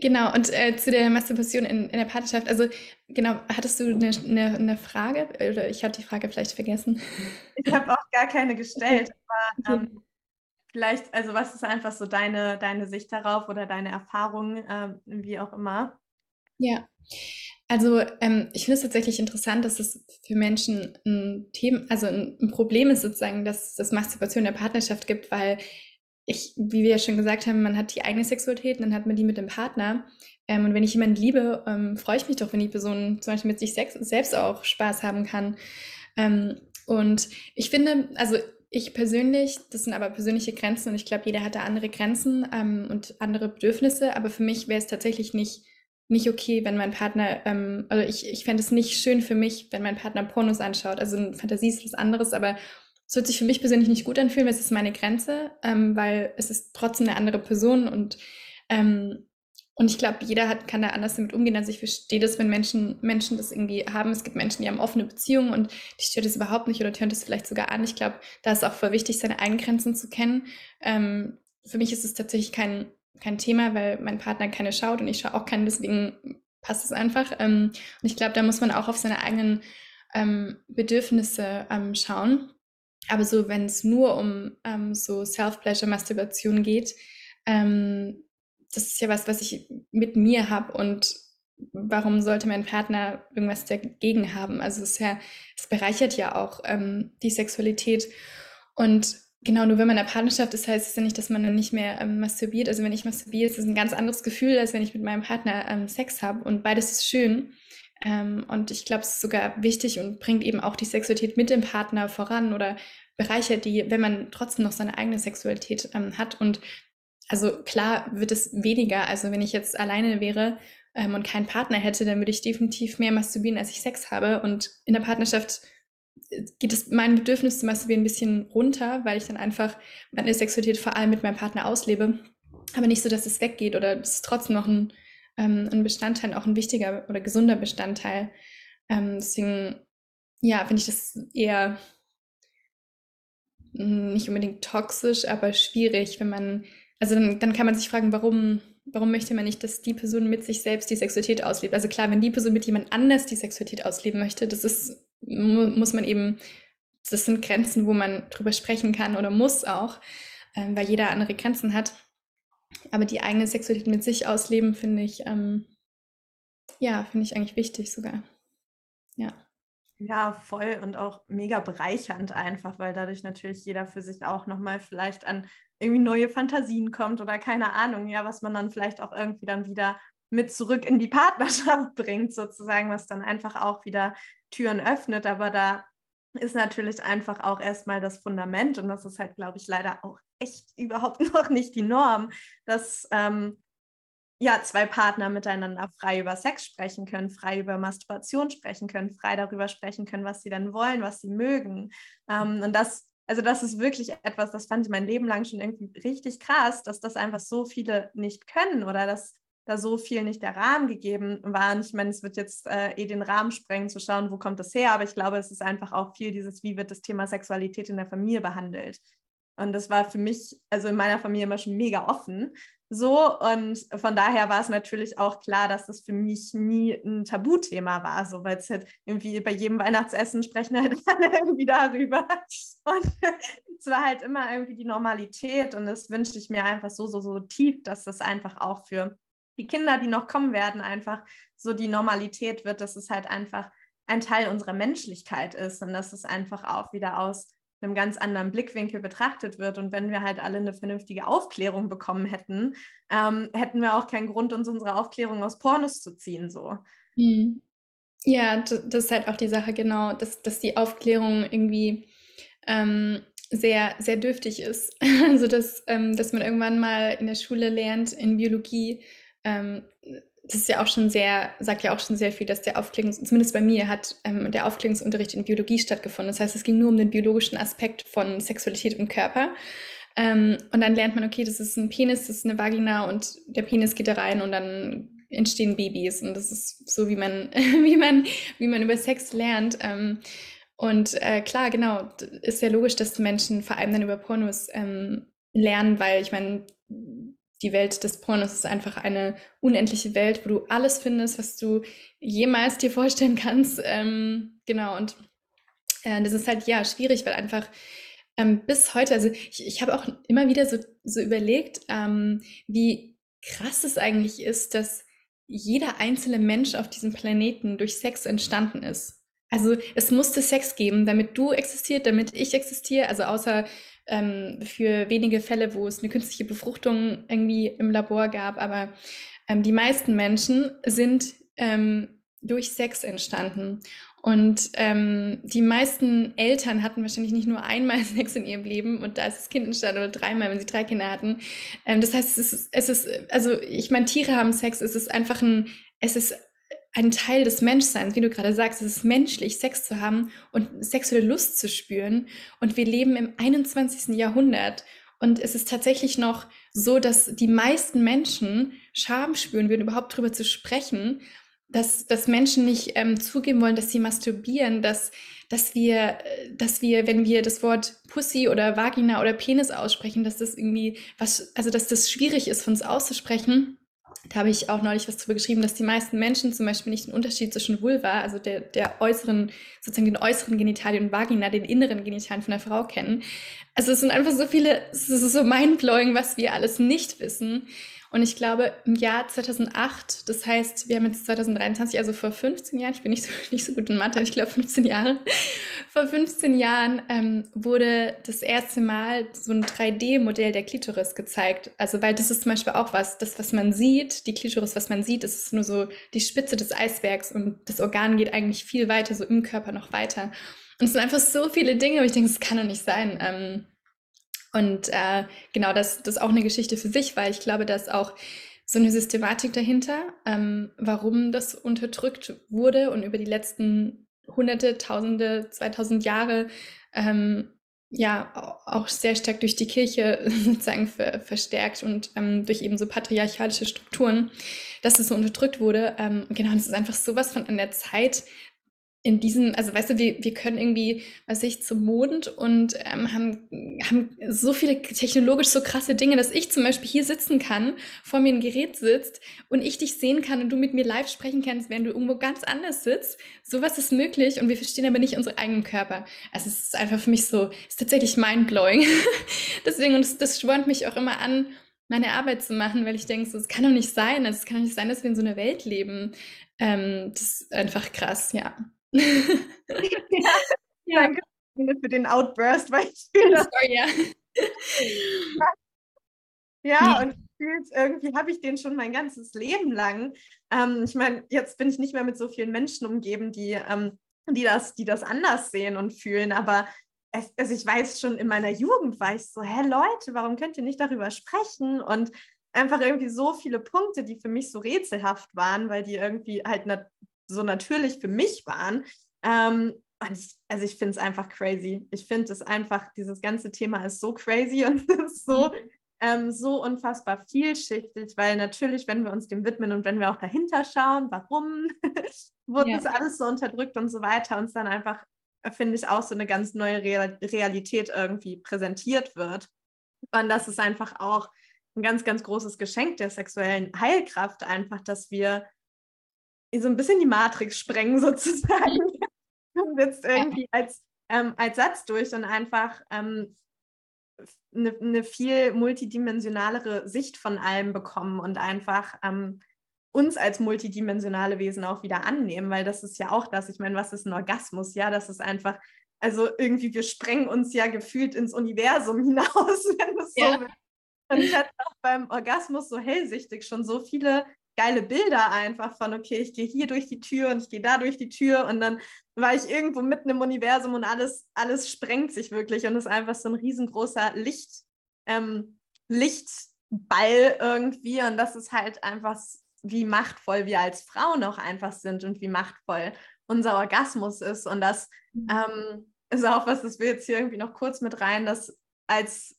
Genau, und äh, zu der Masturbation in, in der Partnerschaft, also genau, hattest du eine, eine, eine Frage? Oder ich habe die Frage vielleicht vergessen. Ich habe auch gar keine gestellt, (laughs) aber ähm, vielleicht, also was ist einfach so deine, deine Sicht darauf oder deine Erfahrung, ähm, wie auch immer? Ja, also ähm, ich finde es tatsächlich interessant, dass es für Menschen ein Thema, also ein, ein Problem ist sozusagen, dass es Masturbation in der Partnerschaft gibt, weil ich, wie wir ja schon gesagt haben, man hat die eigene Sexualität und dann hat man die mit dem Partner. Ähm, und wenn ich jemanden liebe, ähm, freue ich mich doch, wenn die Person zum Beispiel mit sich selbst auch Spaß haben kann. Ähm, und ich finde, also ich persönlich, das sind aber persönliche Grenzen und ich glaube, jeder hat da andere Grenzen ähm, und andere Bedürfnisse, aber für mich wäre es tatsächlich nicht nicht okay, wenn mein Partner, ähm, also ich, ich fände es nicht schön für mich, wenn mein Partner Pornos anschaut. Also Fantasie ist was anderes, aber es wird sich für mich persönlich nicht gut anfühlen, weil es ist meine Grenze, ähm, weil es ist trotzdem eine andere Person und ähm, und ich glaube, jeder hat, kann da anders damit umgehen. Also ich verstehe das, wenn Menschen, Menschen das irgendwie haben. Es gibt Menschen, die haben offene Beziehungen und die stört das überhaupt nicht oder tönt das vielleicht sogar an. Ich glaube, da ist auch voll wichtig, seine eigenen Grenzen zu kennen. Ähm, für mich ist es tatsächlich kein, kein Thema, weil mein Partner keine schaut und ich schaue auch keinen, deswegen passt es einfach. Ähm, und ich glaube, da muss man auch auf seine eigenen ähm, Bedürfnisse ähm, schauen. Aber so, wenn es nur um ähm, so Self-Pleasure-Masturbation geht, ähm, das ist ja was, was ich mit mir habe und warum sollte mein Partner irgendwas dagegen haben? Also es, ja, es bereichert ja auch ähm, die Sexualität. Und genau, nur wenn man in der Partnerschaft ist, heißt es ja nicht, dass man dann nicht mehr ähm, masturbiert. Also wenn ich masturbiere, ist es ein ganz anderes Gefühl, als wenn ich mit meinem Partner ähm, Sex habe. Und beides ist schön. Ähm, und ich glaube, es ist sogar wichtig und bringt eben auch die Sexualität mit dem Partner voran oder bereichert die, wenn man trotzdem noch seine eigene Sexualität ähm, hat. Und also klar wird es weniger. Also wenn ich jetzt alleine wäre ähm, und keinen Partner hätte, dann würde ich definitiv mehr masturbieren, als ich Sex habe. Und in der Partnerschaft äh, geht es mein Bedürfnis zu masturbieren ein bisschen runter, weil ich dann einfach meine Sexualität vor allem mit meinem Partner auslebe. Aber nicht so, dass es weggeht oder es ist trotzdem noch ein, ähm, ein Bestandteil, auch ein wichtiger oder gesunder Bestandteil. Ähm, deswegen, ja, finde ich das eher nicht unbedingt toxisch, aber schwierig, wenn man also dann, dann kann man sich fragen, warum, warum möchte man nicht, dass die Person mit sich selbst die Sexualität auslebt? Also klar, wenn die Person mit jemand anders die Sexualität ausleben möchte, das ist, muss man eben, das sind Grenzen, wo man drüber sprechen kann oder muss auch, ähm, weil jeder andere Grenzen hat. Aber die eigene Sexualität mit sich ausleben, finde ich, ähm, ja, finde ich eigentlich wichtig sogar. Ja. Ja, voll und auch mega bereichernd einfach, weil dadurch natürlich jeder für sich auch nochmal vielleicht an irgendwie neue Fantasien kommt oder keine Ahnung, ja, was man dann vielleicht auch irgendwie dann wieder mit zurück in die Partnerschaft (laughs) bringt, sozusagen, was dann einfach auch wieder Türen öffnet. Aber da ist natürlich einfach auch erstmal das Fundament und das ist halt, glaube ich, leider auch echt (laughs) überhaupt noch nicht die Norm, dass ähm, ja, zwei Partner miteinander frei über Sex sprechen können, frei über Masturbation sprechen können, frei darüber sprechen können, was sie dann wollen, was sie mögen. Ähm, und das also das ist wirklich etwas, das fand ich mein Leben lang schon irgendwie richtig krass, dass das einfach so viele nicht können oder dass da so viel nicht der Rahmen gegeben war. Und ich meine, es wird jetzt äh, eh den Rahmen sprengen, zu schauen, wo kommt das her. Aber ich glaube, es ist einfach auch viel dieses, wie wird das Thema Sexualität in der Familie behandelt. Und das war für mich, also in meiner Familie immer schon mega offen. So, und von daher war es natürlich auch klar, dass das für mich nie ein Tabuthema war, so weil es halt irgendwie bei jedem Weihnachtsessen sprechen halt (laughs) alle irgendwie darüber. Und (laughs) es war halt immer irgendwie die Normalität und das wünschte ich mir einfach so, so, so tief, dass das einfach auch für die Kinder, die noch kommen werden, einfach so die Normalität wird, dass es halt einfach ein Teil unserer Menschlichkeit ist und dass es einfach auch wieder aus einem ganz anderen Blickwinkel betrachtet wird. Und wenn wir halt alle eine vernünftige Aufklärung bekommen hätten, ähm, hätten wir auch keinen Grund, uns unsere Aufklärung aus Pornos zu ziehen. So. Mhm. Ja, das ist halt auch die Sache, genau, dass, dass die Aufklärung irgendwie ähm, sehr, sehr dürftig ist. (laughs) Also, dass, ähm, dass man irgendwann mal in der Schule lernt, in Biologie, ähm, das ist ja auch schon sehr, sagt ja auch schon sehr viel, dass der Aufklärungs, zumindest bei mir hat ähm, der Aufklärungsunterricht in Biologie stattgefunden. Das heißt, es ging nur um den biologischen Aspekt von Sexualität und Körper. Ähm, und dann lernt man, okay, das ist ein Penis, das ist eine Vagina und der Penis geht da rein und dann entstehen Babys. Und das ist so, wie man, (laughs) wie man, wie man über Sex lernt. Ähm, und äh, klar, genau, ist ja logisch, dass Menschen vor allem dann über Pornos ähm, lernen, weil ich meine, die Welt des Pornos ist einfach eine unendliche Welt, wo du alles findest, was du jemals dir vorstellen kannst. Ähm, genau, und äh, das ist halt ja schwierig, weil einfach ähm, bis heute, also ich, ich habe auch immer wieder so, so überlegt, ähm, wie krass es eigentlich ist, dass jeder einzelne Mensch auf diesem Planeten durch Sex entstanden ist. Also es musste Sex geben, damit du existiert, damit ich existiere. Also außer ähm, für wenige Fälle, wo es eine künstliche Befruchtung irgendwie im Labor gab. Aber ähm, die meisten Menschen sind ähm, durch Sex entstanden. Und ähm, die meisten Eltern hatten wahrscheinlich nicht nur einmal (laughs) Sex in ihrem Leben und da ist das Kind entstanden oder dreimal, wenn sie drei Kinder hatten. Ähm, das heißt, es ist, es ist, also ich meine, Tiere haben Sex, es ist einfach ein, es ist ein Teil des Menschseins, wie du gerade sagst, es ist menschlich, Sex zu haben und sexuelle Lust zu spüren. Und wir leben im 21. Jahrhundert. Und es ist tatsächlich noch so, dass die meisten Menschen Scham spüren würden, überhaupt darüber zu sprechen, dass, dass Menschen nicht ähm, zugeben wollen, dass sie masturbieren, dass, dass, wir, dass wir, wenn wir das Wort Pussy oder Vagina oder Penis aussprechen, dass das irgendwie was, also dass das schwierig ist, von uns auszusprechen. Da habe ich auch neulich was darüber geschrieben, dass die meisten Menschen zum Beispiel nicht den Unterschied zwischen Vulva, also der, der äußeren, sozusagen den äußeren Genitalien und Vagina, den inneren Genitalien von der Frau kennen. Also es sind einfach so viele, es ist so mindblowing, was wir alles nicht wissen. Und ich glaube, im Jahr 2008, das heißt, wir haben jetzt 2023, also vor 15 Jahren, ich bin nicht so, (laughs) nicht so gut in Mathe, ich glaube 15 Jahre, (laughs) vor 15 Jahren ähm, wurde das erste Mal so ein 3D-Modell der Klitoris gezeigt. Also, weil das ist zum Beispiel auch was, das, was man sieht, die Klitoris, was man sieht, ist nur so die Spitze des Eisbergs und das Organ geht eigentlich viel weiter, so im Körper noch weiter. Und es sind einfach so viele Dinge, wo ich denke, das kann doch nicht sein. Ähm, und äh, genau, das, das ist auch eine Geschichte für sich, weil ich glaube, dass auch so eine Systematik dahinter, ähm, warum das unterdrückt wurde und über die letzten Hunderte, Tausende, 2000 Jahre ähm, ja auch sehr stark durch die Kirche (laughs) sozusagen ver verstärkt und ähm, durch eben so patriarchalische Strukturen, dass es so unterdrückt wurde. Ähm, genau, das ist einfach sowas von an der Zeit, in diesen, also weißt du, wir, wir können irgendwie, weiß ich, zum Mond und ähm, haben, haben so viele technologisch so krasse Dinge, dass ich zum Beispiel hier sitzen kann, vor mir ein Gerät sitzt und ich dich sehen kann und du mit mir live sprechen kannst, während du irgendwo ganz anders sitzt. Sowas ist möglich und wir verstehen aber nicht unseren eigenen Körper. Also es ist einfach für mich so, ist tatsächlich mindblowing. (laughs) Deswegen, und das, das spornt mich auch immer an, meine Arbeit zu machen, weil ich denke, so, es kann doch nicht sein, also es kann doch nicht sein, dass wir in so einer Welt leben. Ähm, das ist einfach krass, ja ja. (laughs) Danke für den Outburst, weil ich fühle das. Sorry, ja. ja, und irgendwie habe ich den schon mein ganzes Leben lang. Ähm, ich meine, jetzt bin ich nicht mehr mit so vielen Menschen umgeben, die, ähm, die, das, die das anders sehen und fühlen, aber es, also ich weiß schon in meiner Jugend war ich so, hä Leute, warum könnt ihr nicht darüber sprechen? Und einfach irgendwie so viele Punkte, die für mich so rätselhaft waren, weil die irgendwie halt so natürlich für mich waren. Ähm, ich, also ich finde es einfach crazy. Ich finde es einfach, dieses ganze Thema ist so crazy (laughs) und ist so, ähm, so unfassbar vielschichtig, weil natürlich, wenn wir uns dem widmen und wenn wir auch dahinter schauen, warum (laughs) wurde ja. das alles so unterdrückt und so weiter, uns dann einfach, finde ich, auch so eine ganz neue Real Realität irgendwie präsentiert wird. Und das ist einfach auch ein ganz, ganz großes Geschenk der sexuellen Heilkraft, einfach, dass wir so ein bisschen die Matrix sprengen (laughs) sozusagen und jetzt irgendwie als, ähm, als Satz durch und einfach ähm, eine, eine, viel multidimensionalere Sicht von allem bekommen und einfach ähm, uns als multidimensionale Wesen auch wieder annehmen, weil das ist ja auch das. Ich meine, was ist ein Orgasmus? Ja, das ist einfach, also irgendwie, wir sprengen uns ja gefühlt ins Universum (laughs) hinaus, wenn es ja. so will. Und ich hatte auch beim Orgasmus so hellsichtig schon so viele geile Bilder einfach von, okay, ich gehe hier durch die Tür und ich gehe da durch die Tür und dann war ich irgendwo mitten im Universum und alles, alles sprengt sich wirklich und ist einfach so ein riesengroßer Licht, ähm, Lichtball irgendwie und das ist halt einfach, wie machtvoll wir als Frauen auch einfach sind und wie machtvoll unser Orgasmus ist und das mhm. ähm, ist auch was, das wir jetzt hier irgendwie noch kurz mit rein, dass als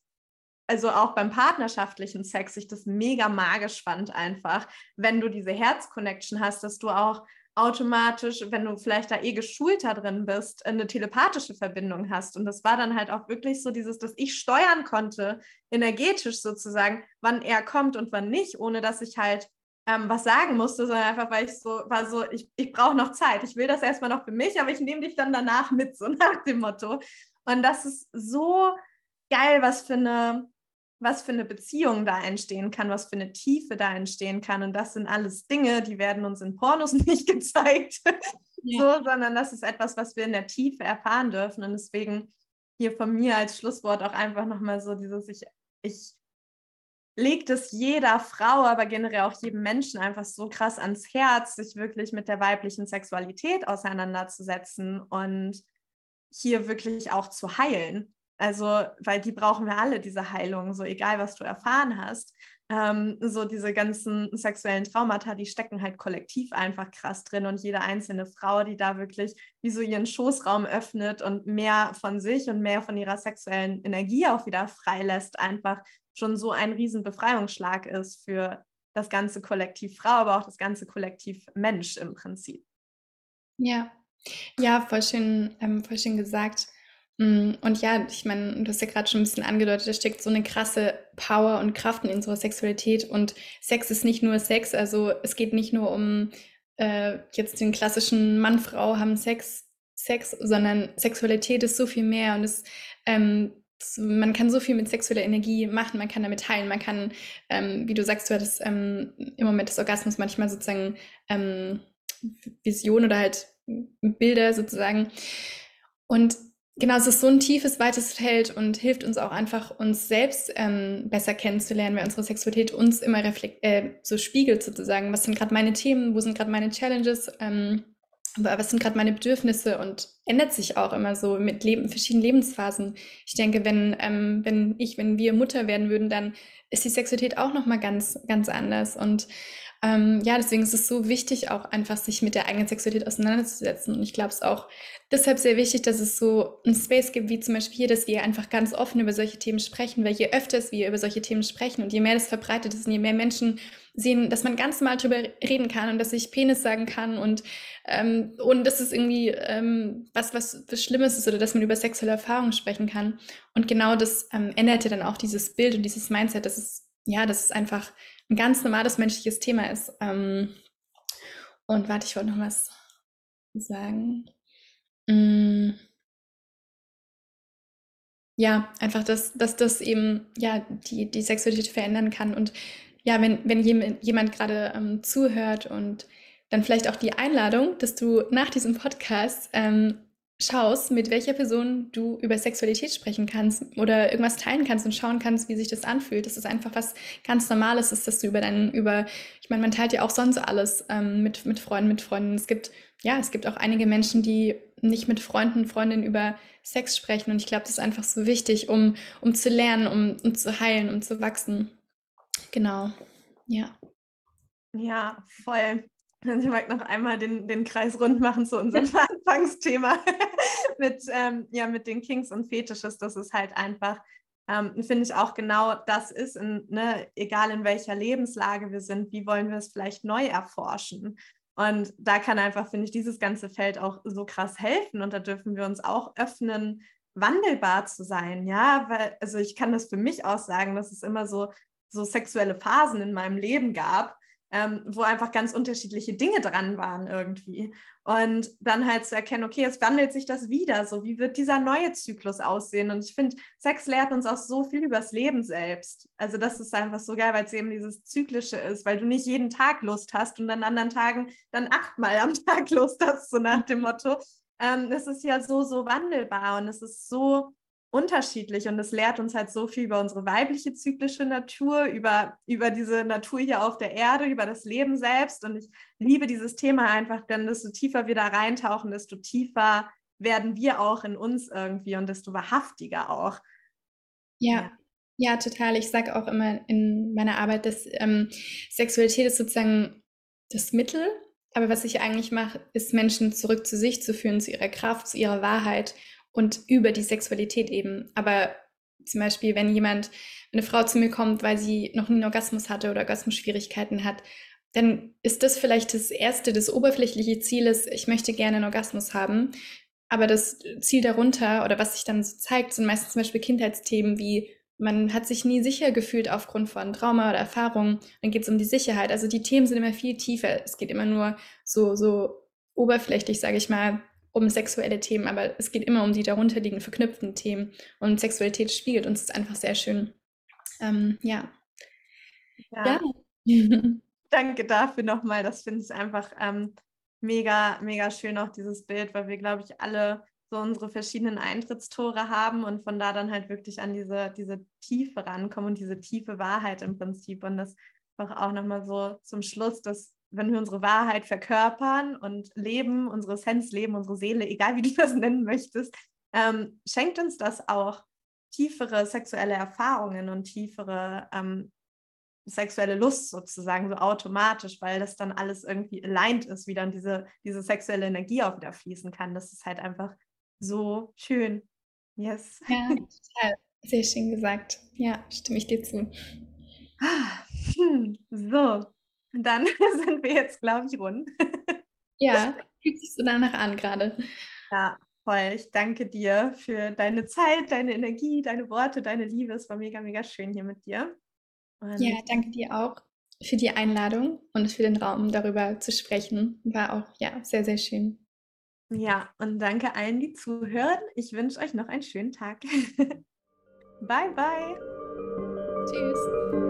also auch beim partnerschaftlichen Sex ich das mega magisch fand einfach, wenn du diese Herz-Connection hast, dass du auch automatisch, wenn du vielleicht da eh geschulter drin bist, eine telepathische Verbindung hast. Und das war dann halt auch wirklich so dieses, dass ich steuern konnte, energetisch sozusagen, wann er kommt und wann nicht, ohne dass ich halt ähm, was sagen musste, sondern einfach, weil ich so war so, ich, ich brauche noch Zeit. Ich will das erstmal noch für mich, aber ich nehme dich dann danach mit, so (laughs) nach dem Motto. Und das ist so geil, was für eine was für eine Beziehung da entstehen kann, was für eine Tiefe da entstehen kann. Und das sind alles Dinge, die werden uns in Pornos (laughs) nicht gezeigt, ja. so, sondern das ist etwas, was wir in der Tiefe erfahren dürfen. Und deswegen hier von mir als Schlusswort auch einfach nochmal so dieses, ich, ich legt es jeder Frau, aber generell auch jedem Menschen einfach so krass ans Herz, sich wirklich mit der weiblichen Sexualität auseinanderzusetzen und hier wirklich auch zu heilen Also, weil die brauchen wir alle, diese Heilung, so egal, was du erfahren hast. Ähm, so diese ganzen sexuellen Traumata, die stecken halt kollektiv einfach krass drin und jede einzelne Frau, die da wirklich wie so ihren Schoßraum öffnet und mehr von sich und mehr von ihrer sexuellen Energie auch wieder freilässt, einfach schon so ein riesen Befreiungsschlag ist für das ganze Kollektiv Frau, aber auch das ganze Kollektiv Mensch im Prinzip. Ja, ja, voll schön, ähm, voll schön gesagt. Mm, und ja, ich meine, du hast ja gerade schon ein bisschen angedeutet, da steckt so eine krasse Power und Kraft in unserer Sexualität. Und Sex ist nicht nur Sex, also es geht nicht nur um äh, jetzt den klassischen Mann, Frau haben Sex, Sex, sondern Sexualität ist so viel mehr und es ähm, man kann so viel mit sexueller Energie machen, man kann damit heilen, man kann, ähm, wie du sagst, du hattest ähm, im Moment des Orgasmus manchmal sozusagen ähm, Vision oder halt Bilder sozusagen. Und genau, es ist so ein tiefes, weites Feld und hilft uns auch einfach, uns selbst ähm, besser kennenzulernen, weil unsere Sexualität uns immer reflekt äh, so spiegelt sozusagen. Was sind gerade meine Themen, wo sind gerade meine Challenges? Ähm, was sind gerade meine Bedürfnisse und ändert sich auch immer so mit Leben, verschiedenen Lebensphasen. Ich denke, wenn, ähm, wenn ich, wenn wir Mutter werden würden, dann ist die Sexualität auch nochmal ganz, ganz anders. Und ähm, ja, deswegen ist es so wichtig, auch einfach sich mit der eigenen Sexualität auseinanderzusetzen. Und ich glaube es auch deshalb sehr wichtig, dass es so ein Space gibt, wie zum Beispiel hier, dass wir einfach ganz offen über solche Themen sprechen, weil je öfter wir über solche Themen sprechen und je mehr das verbreitet ist und je mehr Menschen sehen, dass man ganz normal drüber reden kann und dass ich Penis sagen kann und, ähm, und dass es irgendwie ähm, was, was, was Schlimmes ist oder dass man über sexuelle Erfahrungen sprechen kann. Und genau das ähm, ändert ja dann auch dieses Bild und dieses Mindset, dass es, ja, dass es einfach ein ganz normales menschliches Thema ist. Ähm, und warte, ich wollte noch was sagen. Mm. Ja, einfach, dass, dass das eben ja die, die Sexualität verändern kann. Und ja, wenn, wenn jemand, gerade ähm, zuhört und dann vielleicht auch die Einladung, dass du nach diesem Podcast ähm, schaust, mit welcher Person du über Sexualität sprechen kannst oder irgendwas teilen kannst und schauen kannst, wie sich das anfühlt. Das ist einfach was ganz Normales ist, dass du über deinen, über, ich meine, man teilt ja auch sonst alles ähm, mit, mit Freunden, mit Freunden. Es gibt, ja, es gibt auch einige Menschen, die nicht mit Freunden, Freundinnen über Sex sprechen. Und ich glaube, das ist einfach so wichtig, um, um zu lernen, um, um zu heilen, um zu wachsen. Genau. Ja. Ja, voll. Ich mag noch einmal den, den Kreis rund machen zu unserem (laughs) Anfangsthema (laughs) mit, ähm, ja, mit den Kings und Fetisches. Das ist halt einfach, ähm, finde ich auch genau das ist, in, ne, egal in welcher Lebenslage wir sind, wie wollen wir es vielleicht neu erforschen. Und da kann einfach, finde ich, dieses ganze Feld auch so krass helfen. Und da dürfen wir uns auch öffnen, wandelbar zu sein. Ja, weil, also ich kann das für mich auch sagen, dass es immer so, so sexuelle Phasen in meinem Leben gab, ähm, wo einfach ganz unterschiedliche Dinge dran waren irgendwie. Und dann halt zu erkennen, okay, jetzt wandelt sich das wieder. So, wie wird dieser neue Zyklus aussehen? Und ich finde, Sex lehrt uns auch so viel übers Leben selbst. Also, das ist einfach so geil, weil es eben dieses Zyklische ist, weil du nicht jeden Tag Lust hast und an anderen Tagen dann achtmal am (laughs) Tag Lust hast, so nach dem Motto. Ähm, es ist ja so, so wandelbar und es ist so unterschiedlich und es lehrt uns halt so viel über unsere weibliche zyklische Natur, über, über diese Natur hier auf der Erde, über das Leben selbst. Und ich liebe dieses Thema einfach, denn desto tiefer wir da reintauchen, desto tiefer werden wir auch in uns irgendwie und desto wahrhaftiger auch. Ja. Ja, total. Ich sage auch immer in meiner Arbeit, dass ähm, Sexualität ist sozusagen das Mittel, aber was ich eigentlich mache, ist Menschen zurück zu sich zu führen, zu ihrer Kraft, zu ihrer Wahrheit und über die Sexualität eben. Aber zum Beispiel, wenn jemand, eine Frau zu mir kommt, weil sie noch nie einen Orgasmus hatte oder Orgasmusschwierigkeiten hat, dann ist das vielleicht das erste, das oberflächliche Ziel ist, ich möchte gerne einen Orgasmus haben. Aber das Ziel darunter oder was sich dann so zeigt, sind meistens zum Beispiel Kindheitsthemen wie man hat sich nie sicher gefühlt aufgrund von Trauma oder Erfahrung. Dann geht es um die Sicherheit. Also die Themen sind immer viel tiefer. Es geht immer nur so, so oberflächlich, sage ich mal, um sexuelle Themen, aber es geht immer um die darunterliegenden verknüpften Themen und Sexualität spiegelt uns das einfach sehr schön. Ähm, ja. ja. ja. (laughs) Danke dafür nochmal. Das finde ich einfach ähm, mega, mega schön, auch dieses Bild, weil wir, glaube ich, alle so unsere verschiedenen Eintrittstore haben und von da dann halt wirklich an diese, diese Tiefe rankommen und diese tiefe Wahrheit im Prinzip. Und das einfach auch nochmal so zum Schluss, dass wenn wir unsere Wahrheit verkörpern und leben, unsere Essenz leben, unsere Seele, egal wie du das nennen möchtest, ähm, schenkt uns das auch tiefere sexuelle Erfahrungen und tiefere ähm, sexuelle Lust sozusagen so automatisch, weil das dann alles irgendwie aligned ist, wie dann diese, diese sexuelle Energie auch wieder fließen kann. Das ist halt einfach so schön. Yes. Ja, total. Sehr schön gesagt. Ja, stimme ich dir zu. Hm, so, dann (laughs) sind wir jetzt, glaube ich, rund. Ja, (laughs) fühlt sich so danach an gerade. Ja, voll. Ich danke dir für deine Zeit, deine Energie, deine Worte, deine Liebe. Es war mega, mega schön hier mit dir. Und ja, danke dir auch für die Einladung und für den Raum, darüber zu sprechen. War auch ja sehr, sehr schön. Ja, und danke allen, die zuhören. Ich wünsche euch noch einen schönen Tag. (laughs) bye, bye. Tschüss.